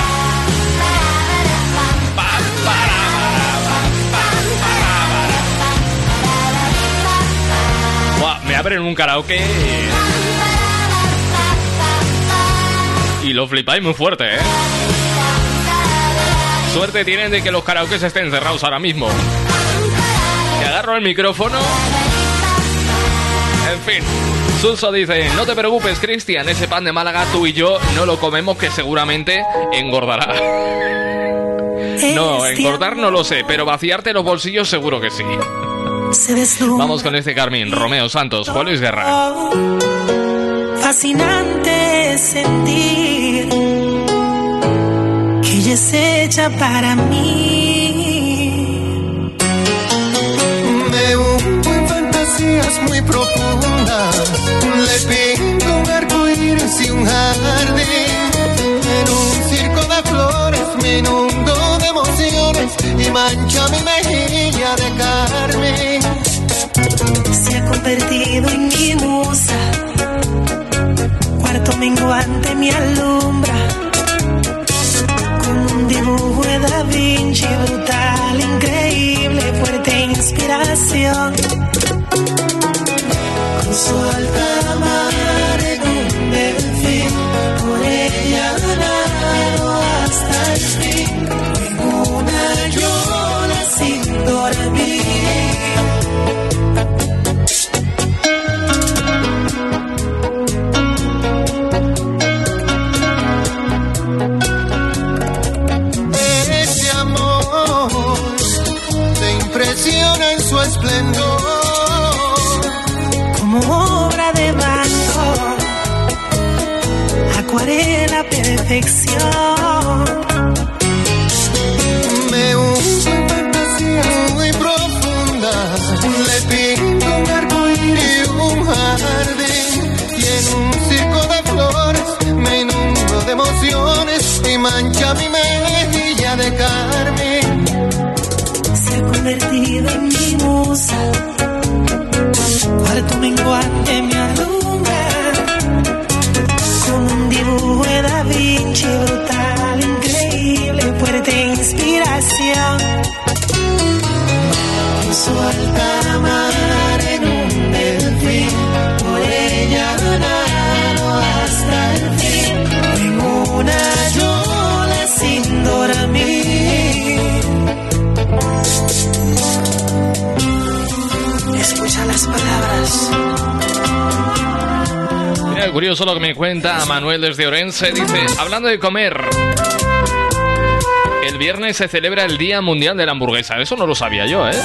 Buah, me abren un karaoke y... y lo flipáis muy fuerte, ¿eh? Suerte tienen de que los karaokes estén cerrados ahora mismo. Que agarro el micrófono. En fin. Suso dice, no te preocupes, Cristian, ese pan de Málaga tú y yo no lo comemos que seguramente engordará. No, engordar no lo sé, pero vaciarte los bolsillos seguro que sí. Vamos con este Carmín, Romeo Santos, Juan Luis Guerra. Fascinante sentir que ella es hecha para mí. Me en fantasías muy profundas. Un jardín. En un circo de flores me inundo de emociones y mancha mi mejilla de carmín. Se ha convertido en mi musa. Cuarto menguante me alumbra. Como un dibujo de Da Vinci, brutal, increíble, fuerte inspiración. Con su alta perfección. Curioso lo que me cuenta Manuel desde Orense. Dice, hablando de comer, el viernes se celebra el Día Mundial de la Hamburguesa. Eso no lo sabía yo, ¿eh?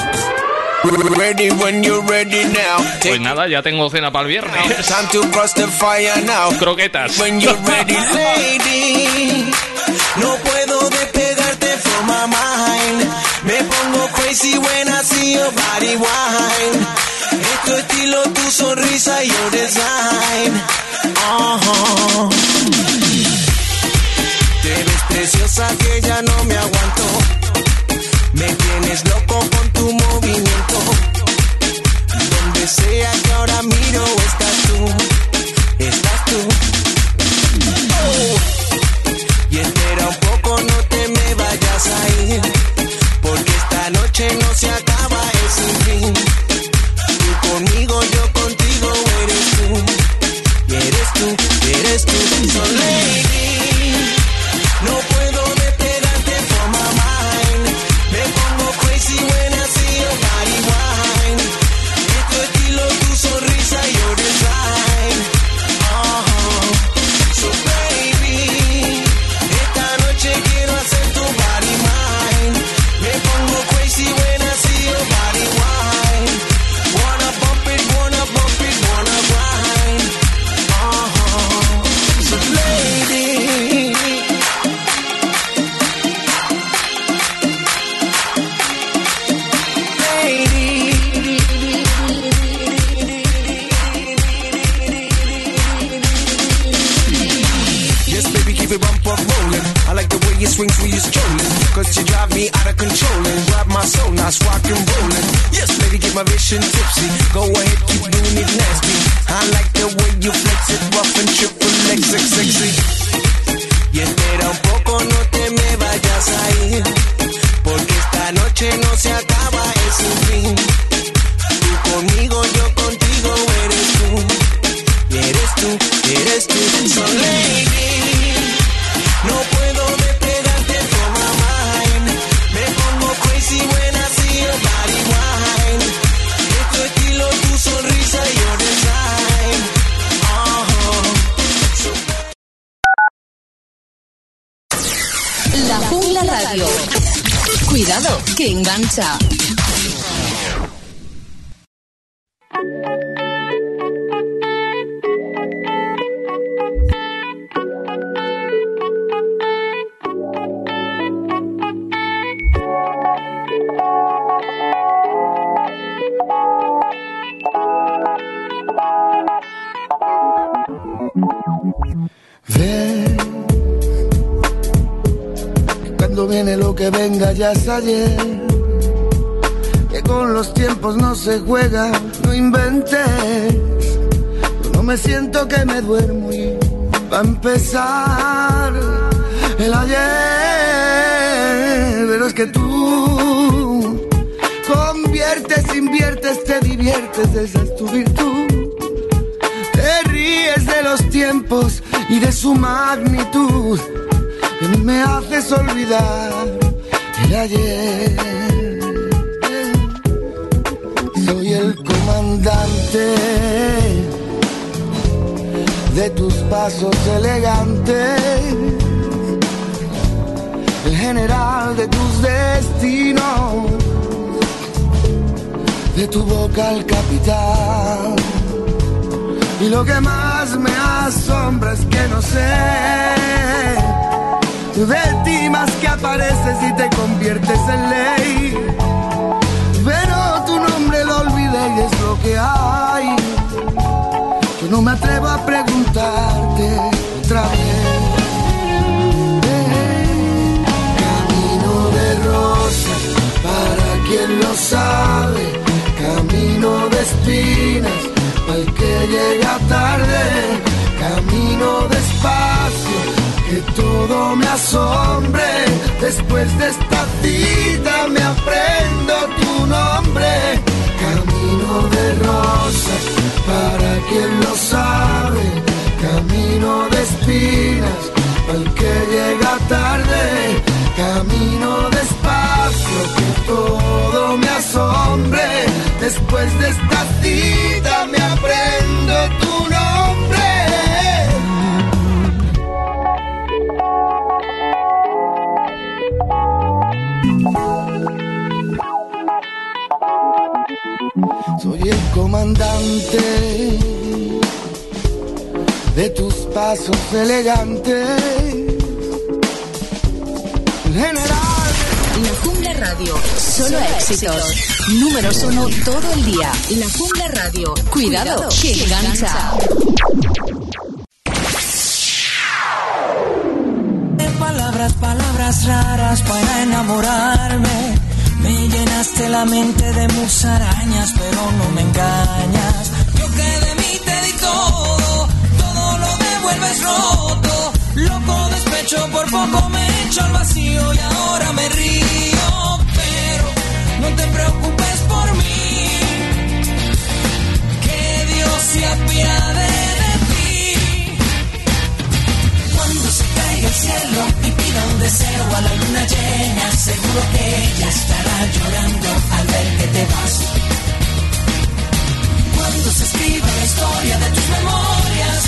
Pues nada, ya tengo cena para el viernes. Croquetas. No puedo despegarte from my mind. Me pongo crazy when I see your body wine. Es tu estilo, tu sonrisa y your design. Te ves preciosa que ya no me aguanto. Me tienes loco con tu movimiento. Donde sea que ahora miro, Cause you drive me out of control and grab my soul, now it's and rolling. Yes, baby, get my vision tipsy. Go ahead, keep doing it nasty. I like the way you flex it rough and triple X, sexy. Y espera un poco, no te me vayas a ir. Porque esta noche no que cuando viene lo que venga ya es ayer. No se juega, no inventes. No me siento que me duermo y va a empezar el ayer. Pero es que tú conviertes, inviertes, te diviertes, esa es tu virtud. Te ríes de los tiempos y de su magnitud. Y me haces olvidar el ayer. De tus pasos elegantes. El general de tus destinos. De tu boca al capitán. Y lo que más me asombra es que no sé de ti más que apareces y te conviertes en ley. Que hay. Que no me atrevo a preguntarte otra vez. Camino de rosas, para quien lo sabe. Camino de espinas, para el que llega tarde. Camino despacio, que todo me asombre. Después de esta cita me aprendo tu nombre. Camino de rosas, para quien lo sabe. Camino de espinas, el que llega tarde. Camino despacio, que todo me asombre. Después de esta cita me aprendo de tus pasos elegantes. El general. La Jungla Radio, solo éxitos. Números uno todo el día. La Jungla Radio, cuidado, que engancha. De palabras, palabras raras para enamorarme. Me llenaste la mente de musarañas, pero no me engañas. Yo que de mí te di todo, todo lo devuelves roto. Loco despecho, por poco me echo al vacío y ahora me río. Pero no te preocupes por mí, que Dios se apiade de Caiga el cielo y pida un deseo a la luna llena, seguro que ella estará llorando al ver que te vas. Cuando se escriba la historia de tus memorias,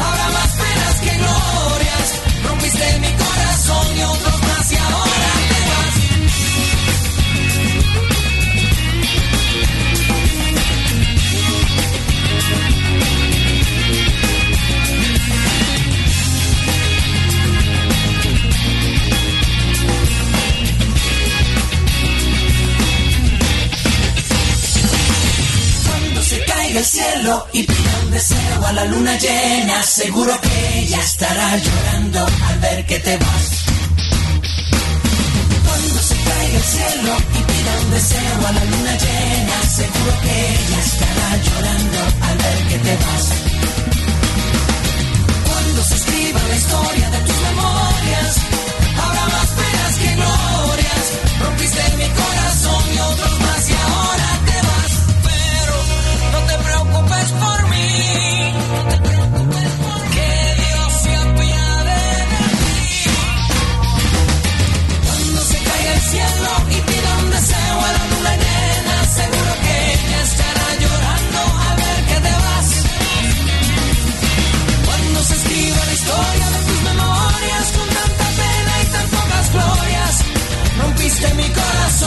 habrá más penas que glorias. Rompiste mi corazón y otros más y ahora te y pida un deseo a la luna llena, seguro que ella estará llorando al ver que te vas. Cuando se caiga el cielo y pida un deseo a la luna llena, seguro que ella estará llorando al ver que te vas. Cuando se escriba la historia de tus memorias, habrá más penas que glorias. Rompiste mi corazón y otros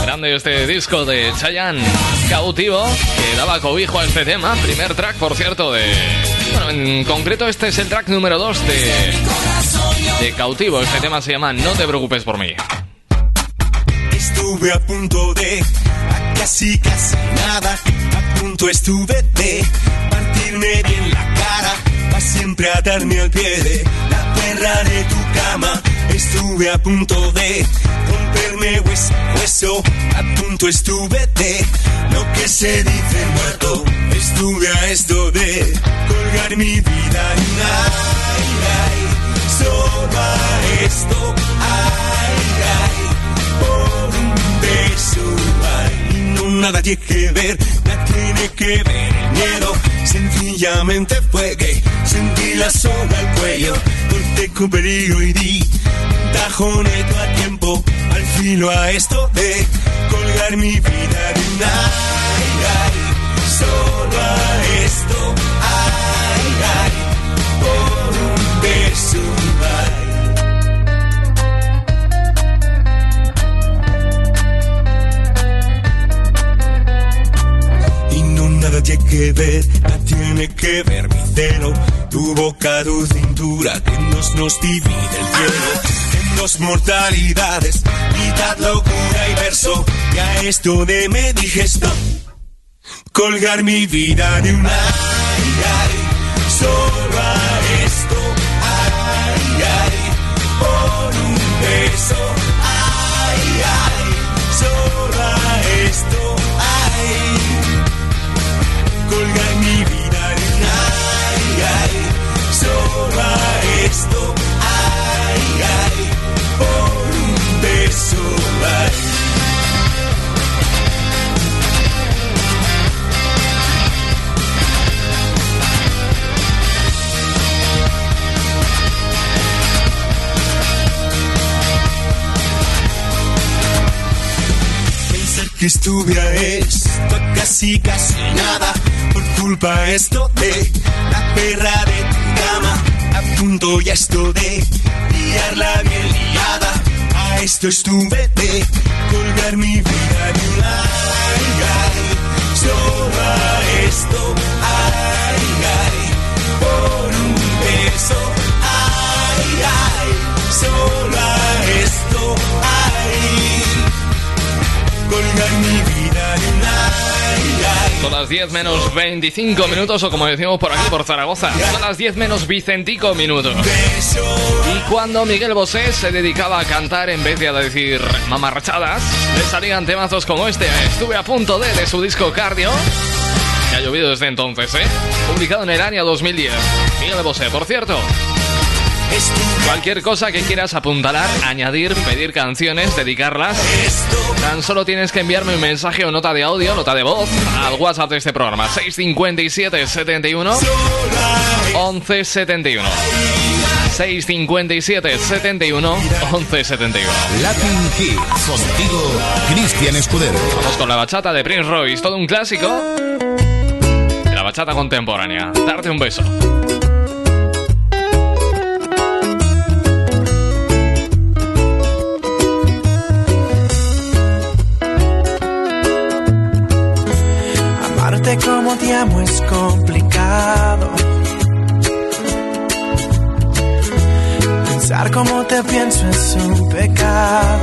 Grande este disco de Chayanne, Cautivo, que daba cobijo a este tema. Primer track, por cierto, de... Bueno, en concreto este es el track número 2 de, de Cautivo. Este tema se llama No te preocupes por mí. Estuve a punto de, a casi casi nada, a punto estuve de partirme bien la cara, para siempre atarme al pie de la perra de tu cama. Estuve a punto de romperme hueso, hueso, a punto estuve de lo que se dice muerto. Estuve a esto de colgar mi vida en un ay, ay, solo a esto, ay, ay por un beso nada tiene que ver, nada tiene que ver. El miedo sencillamente fue que sentí la soga al cuello corté con peligro y di. Un tajoneto a tiempo al filo a esto de colgar mi vida de un ay, ay, solo a esto. Ay, ay, por un beso que ver, nada tiene que ver mi celo, tu boca, tu cintura, que nos nos divide el cielo, en dos mortalidades, mitad locura y verso, y a esto de me dije colgar mi vida de un ay, ay, solo a esto, ay, ay, por un beso, que estuve a esto casi casi nada. Por culpa esto de la perra de tu cama. A punto ya esto de liarla bien liada. A esto estuve de colgar mi vida de un ay, ay. Solo esto ay ay. Por un beso ay ay. Solo Son las 10 menos 25 minutos, o como decimos por aquí, por Zaragoza, son las 10 menos Vicentico minutos. Y cuando Miguel Bosé se dedicaba a cantar en vez de a decir mamarrachadas, le salían temazos como este. Estuve a punto de, de su disco Cardio. Que ha llovido desde entonces, ¿eh? Publicado en el año 2010. Miguel Bosé, por cierto, Cualquier cosa que quieras apuntalar, añadir, pedir canciones, dedicarlas, tan solo tienes que enviarme un mensaje o nota de audio, nota de voz, al WhatsApp de este programa, 657 71 11 71. 657 71 11 71. Latin Hits, contigo, Cristian Escudero. Vamos con la bachata de Prince Royce, todo un clásico. de La bachata contemporánea. Darte un beso. Pensar como te pienso es un pecado.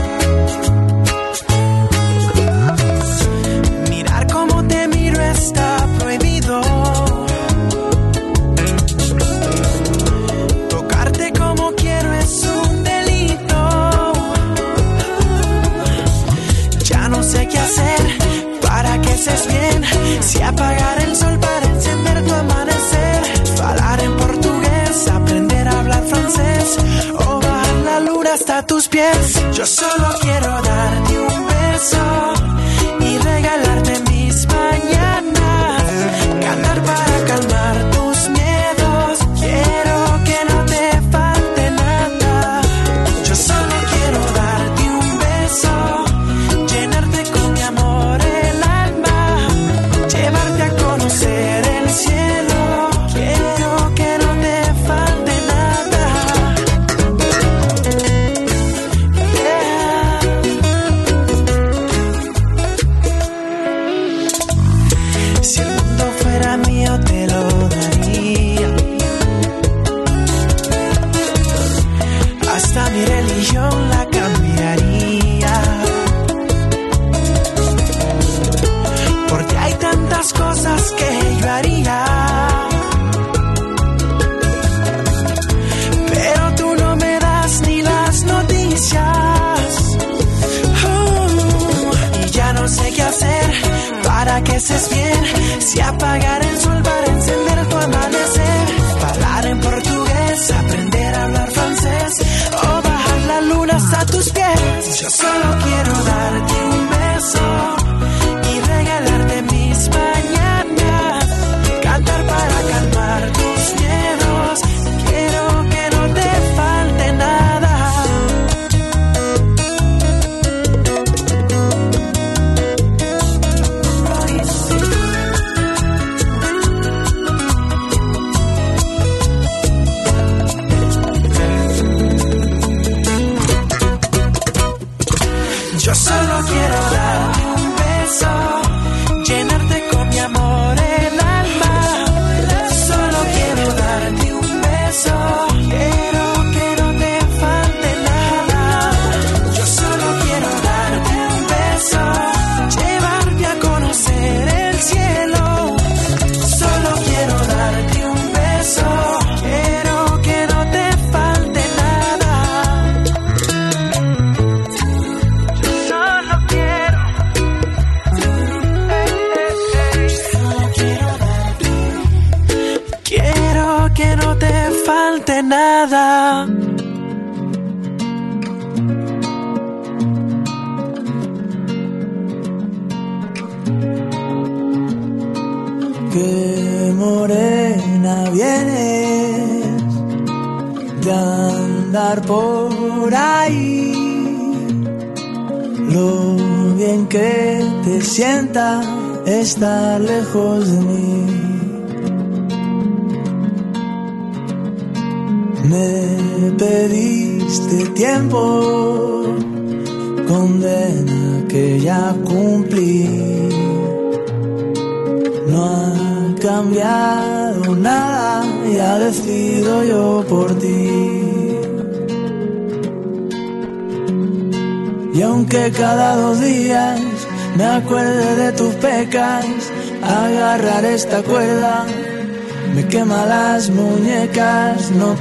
Mirar como te miro está prohibido. Tocarte como quiero es un delito. Ya no sé qué hacer para que seas bien. Si apagar el hasta tus pies. Yo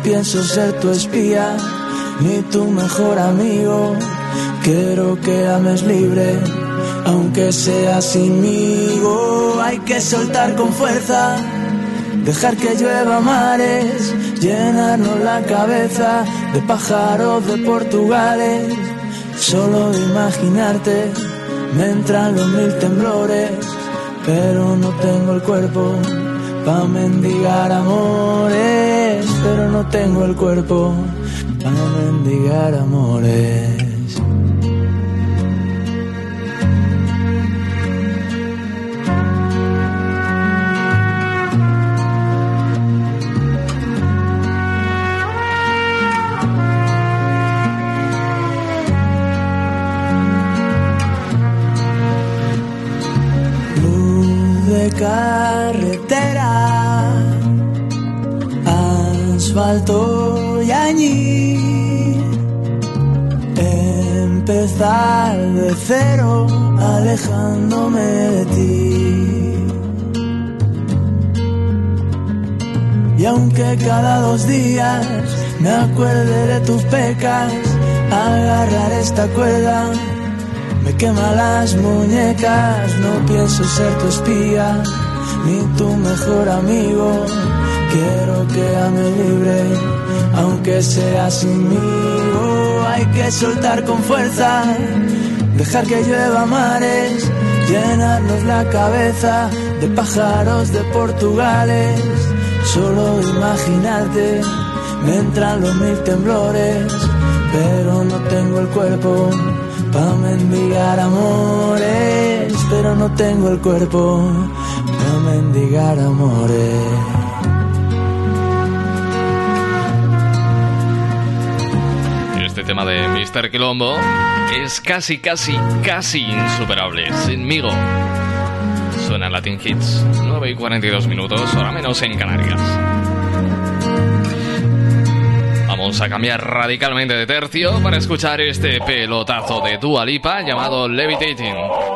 pienso ser tu espía, ni tu mejor amigo. Quiero que ames libre, aunque seas inmigo. Hay que soltar con fuerza, dejar que llueva mares, llenarnos la cabeza de pájaros de Portugales. Solo de imaginarte me entran los mil temblores, pero no tengo el cuerpo pa' mendigar amores pero no tengo el cuerpo para mendigar amores. me acuerde de tus pecas, agarrar esta cuerda, me quema las muñecas, no pienso ser tu espía, ni tu mejor amigo, quiero que ame libre, aunque sea sin oh, hay que soltar con fuerza, dejar que llueva mares, llenarnos la cabeza de pájaros de Portugales, solo imaginarte me entran los mil temblores, pero no tengo el cuerpo para mendigar amores, pero no tengo el cuerpo para mendigar amores. este tema de Mr. Quilombo es casi, casi, casi insuperable. Sinmigo. Suena Latin Hits. 9 y 42 minutos, ahora menos en Canarias vamos a cambiar radicalmente de tercio para escuchar este pelotazo de Dualipa llamado Levitating.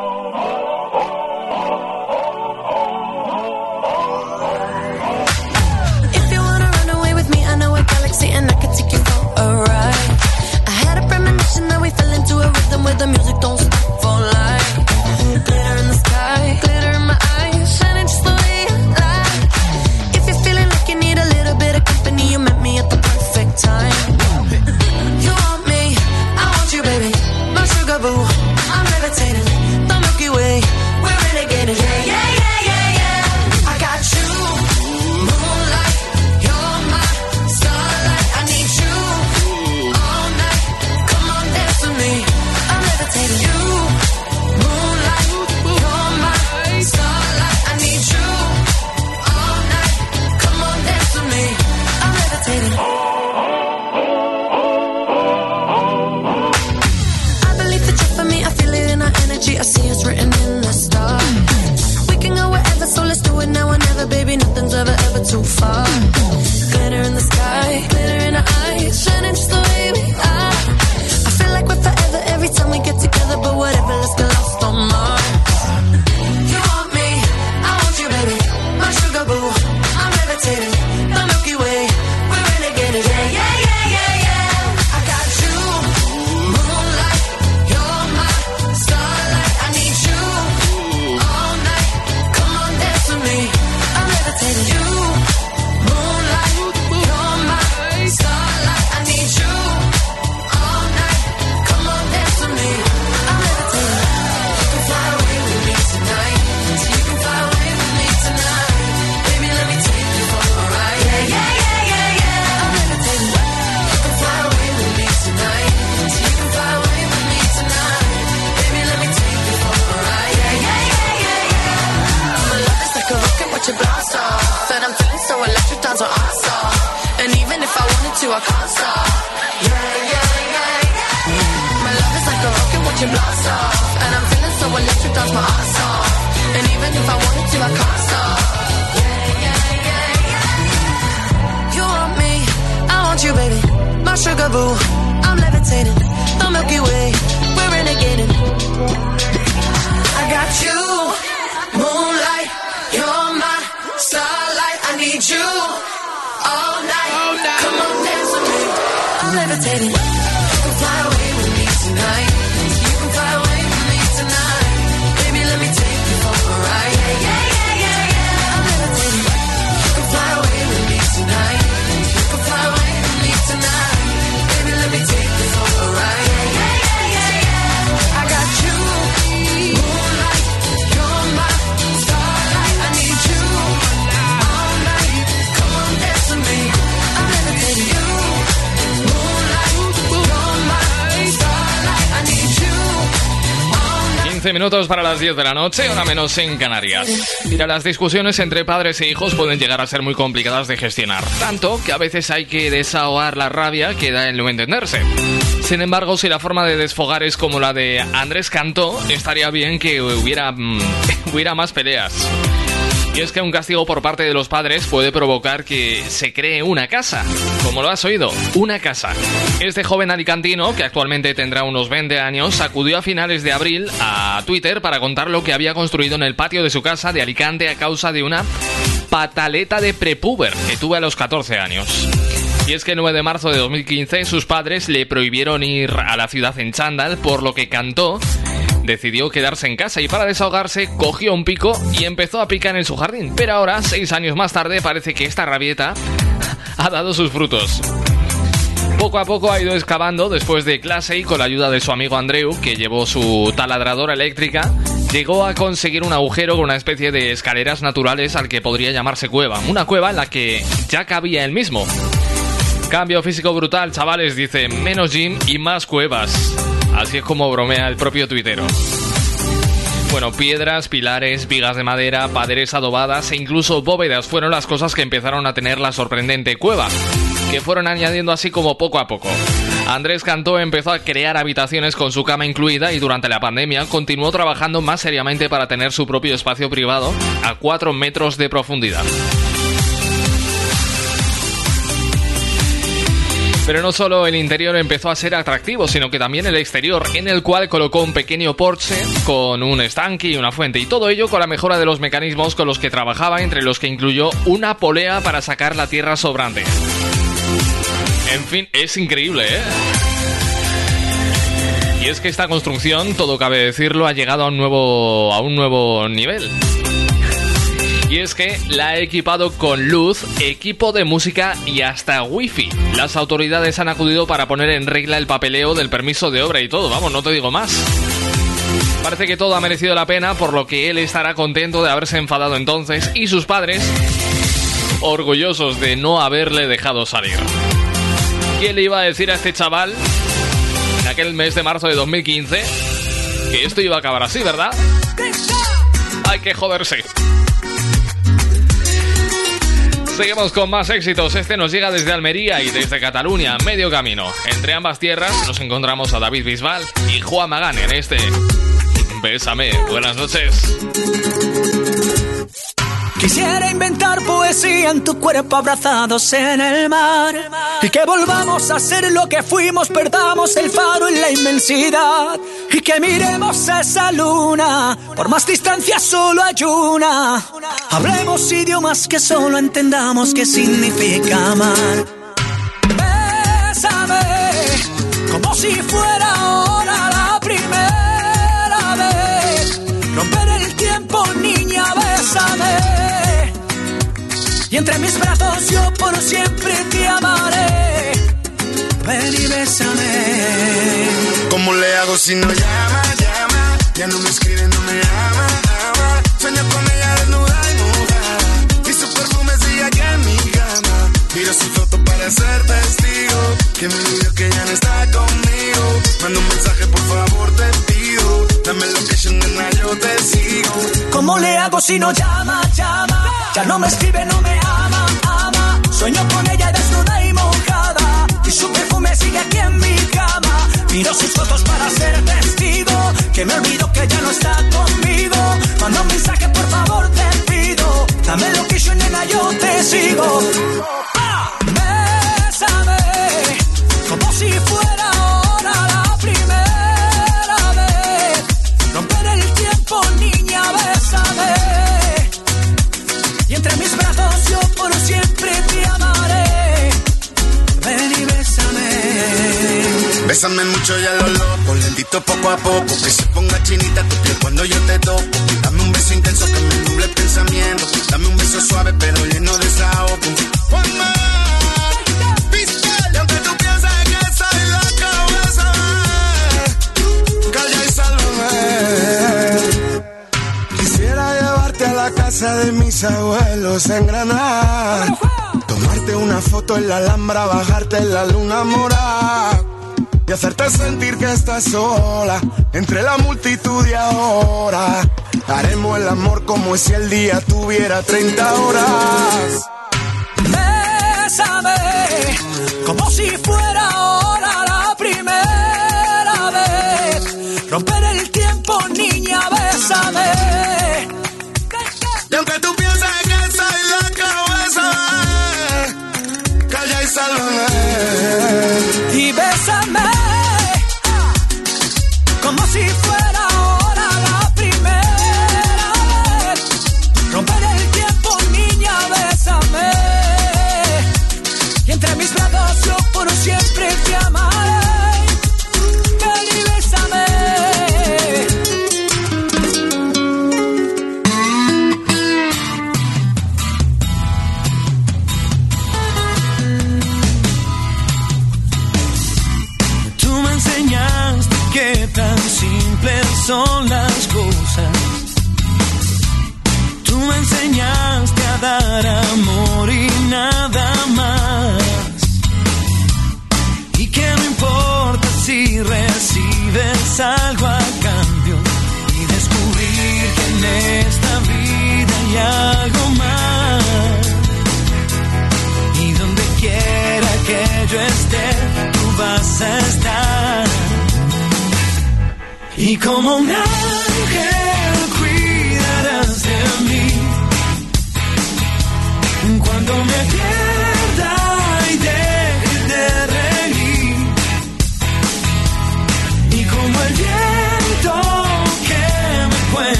Minutos para las 10 de la noche, hora menos en Canarias. Mira, las discusiones entre padres e hijos pueden llegar a ser muy complicadas de gestionar, tanto que a veces hay que desahogar la rabia que da el no entenderse. Sin embargo, si la forma de desfogar es como la de Andrés Cantó, estaría bien que hubiera, mm, hubiera más peleas. Y es que un castigo por parte de los padres puede provocar que se cree una casa. Como lo has oído, una casa. Este joven alicantino, que actualmente tendrá unos 20 años, acudió a finales de abril a Twitter para contar lo que había construido en el patio de su casa de Alicante a causa de una pataleta de prepuber que tuve a los 14 años. Y es que el 9 de marzo de 2015 sus padres le prohibieron ir a la ciudad en chándal, por lo que cantó decidió quedarse en casa y para desahogarse cogió un pico y empezó a picar en su jardín. Pero ahora, seis años más tarde, parece que esta rabieta ha dado sus frutos. Poco a poco ha ido excavando después de clase y con la ayuda de su amigo Andreu, que llevó su taladradora eléctrica, llegó a conseguir un agujero con una especie de escaleras naturales al que podría llamarse cueva. Una cueva en la que ya cabía él mismo. Cambio físico brutal, chavales, dice, menos gym y más cuevas. Así es como bromea el propio tuitero. Bueno, piedras, pilares, vigas de madera, paredes adobadas e incluso bóvedas fueron las cosas que empezaron a tener la sorprendente cueva, que fueron añadiendo así como poco a poco. Andrés Cantó empezó a crear habitaciones con su cama incluida y durante la pandemia continuó trabajando más seriamente para tener su propio espacio privado a 4 metros de profundidad. Pero no solo el interior empezó a ser atractivo, sino que también el exterior, en el cual colocó un pequeño porche con un estanque y una fuente, y todo ello con la mejora de los mecanismos con los que trabajaba, entre los que incluyó una polea para sacar la tierra sobrante. En fin, es increíble, ¿eh? Y es que esta construcción, todo cabe decirlo, ha llegado a un nuevo, a un nuevo nivel. Y es que la ha equipado con luz, equipo de música y hasta wifi. Las autoridades han acudido para poner en regla el papeleo del permiso de obra y todo, vamos, no te digo más. Parece que todo ha merecido la pena, por lo que él estará contento de haberse enfadado entonces y sus padres orgullosos de no haberle dejado salir. ¿Quién le iba a decir a este chaval en aquel mes de marzo de 2015 que esto iba a acabar así, verdad? Hay que joderse. Seguimos con más éxitos. Este nos llega desde Almería y desde Cataluña, medio camino. Entre ambas tierras nos encontramos a David Bisbal y Juan Magán en este Bésame. Buenas noches. Quisiera inventar poesía en tu cuerpo abrazados en el mar y que volvamos a ser lo que fuimos, perdamos el faro en la inmensidad y que miremos esa luna, por más distancia solo hay una. Hablemos idiomas que solo entendamos qué significa amar. Bésame como si fuera Y entre mis brazos yo por siempre te amaré. Ven y bésame. ¿Cómo le hago si no llama, llama? Ya no me escribe, no me ama, ama. Sueño con ella desnuda y mojada. Y su perfume sigue aquí en mi cama. Miro su foto para ser testigo. Que me olvidó que ya no está conmigo. Manda un mensaje, por favor, te pido. Dame location, nena, yo te sigo. ¿Cómo le hago si no llama, llama? Ya no me escribe, no me ama, ama. Sueño con ella desnuda y mojada. Y su perfume sigue aquí en mi cama. Miro sus fotos para ser testigo. Que me olvido que ya no está conmigo. Manda un mensaje, por favor, te pido. Dame lo que yo, nena, yo te sigo. Ah, Bésame, como si fuera tiempo, niña, bésame. Y entre mis brazos yo por siempre te amaré. Ven y bésame. Mucho y a lo loco, lentito poco a poco. Que se ponga chinita tu piel cuando yo te toco. Dame un beso intenso que me nuble el pensamiento. Dame un beso suave pero lleno de desahogo. Casa de mis abuelos en Granada. Tomarte una foto en la Alhambra, bajarte en la luna morada. Y hacerte sentir que estás sola entre la multitud y ahora. Haremos el amor como si el día tuviera 30 horas. Bésame como si fuera ahora la primera vez. Romper el Y bésame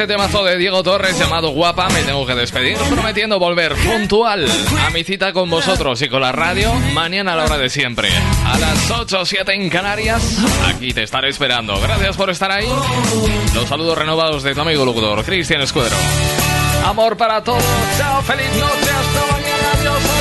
este temazo de Diego Torres llamado Guapa me tengo que despedir, prometiendo volver puntual a mi cita con vosotros y con la radio mañana a la hora de siempre. A las 8 o 7 en Canarias, aquí te estaré esperando. Gracias por estar ahí. Los saludos renovados de tu amigo locutor, Cristian Escudero. Amor para todos. Chao, feliz noche. Hasta mañana. Adiós,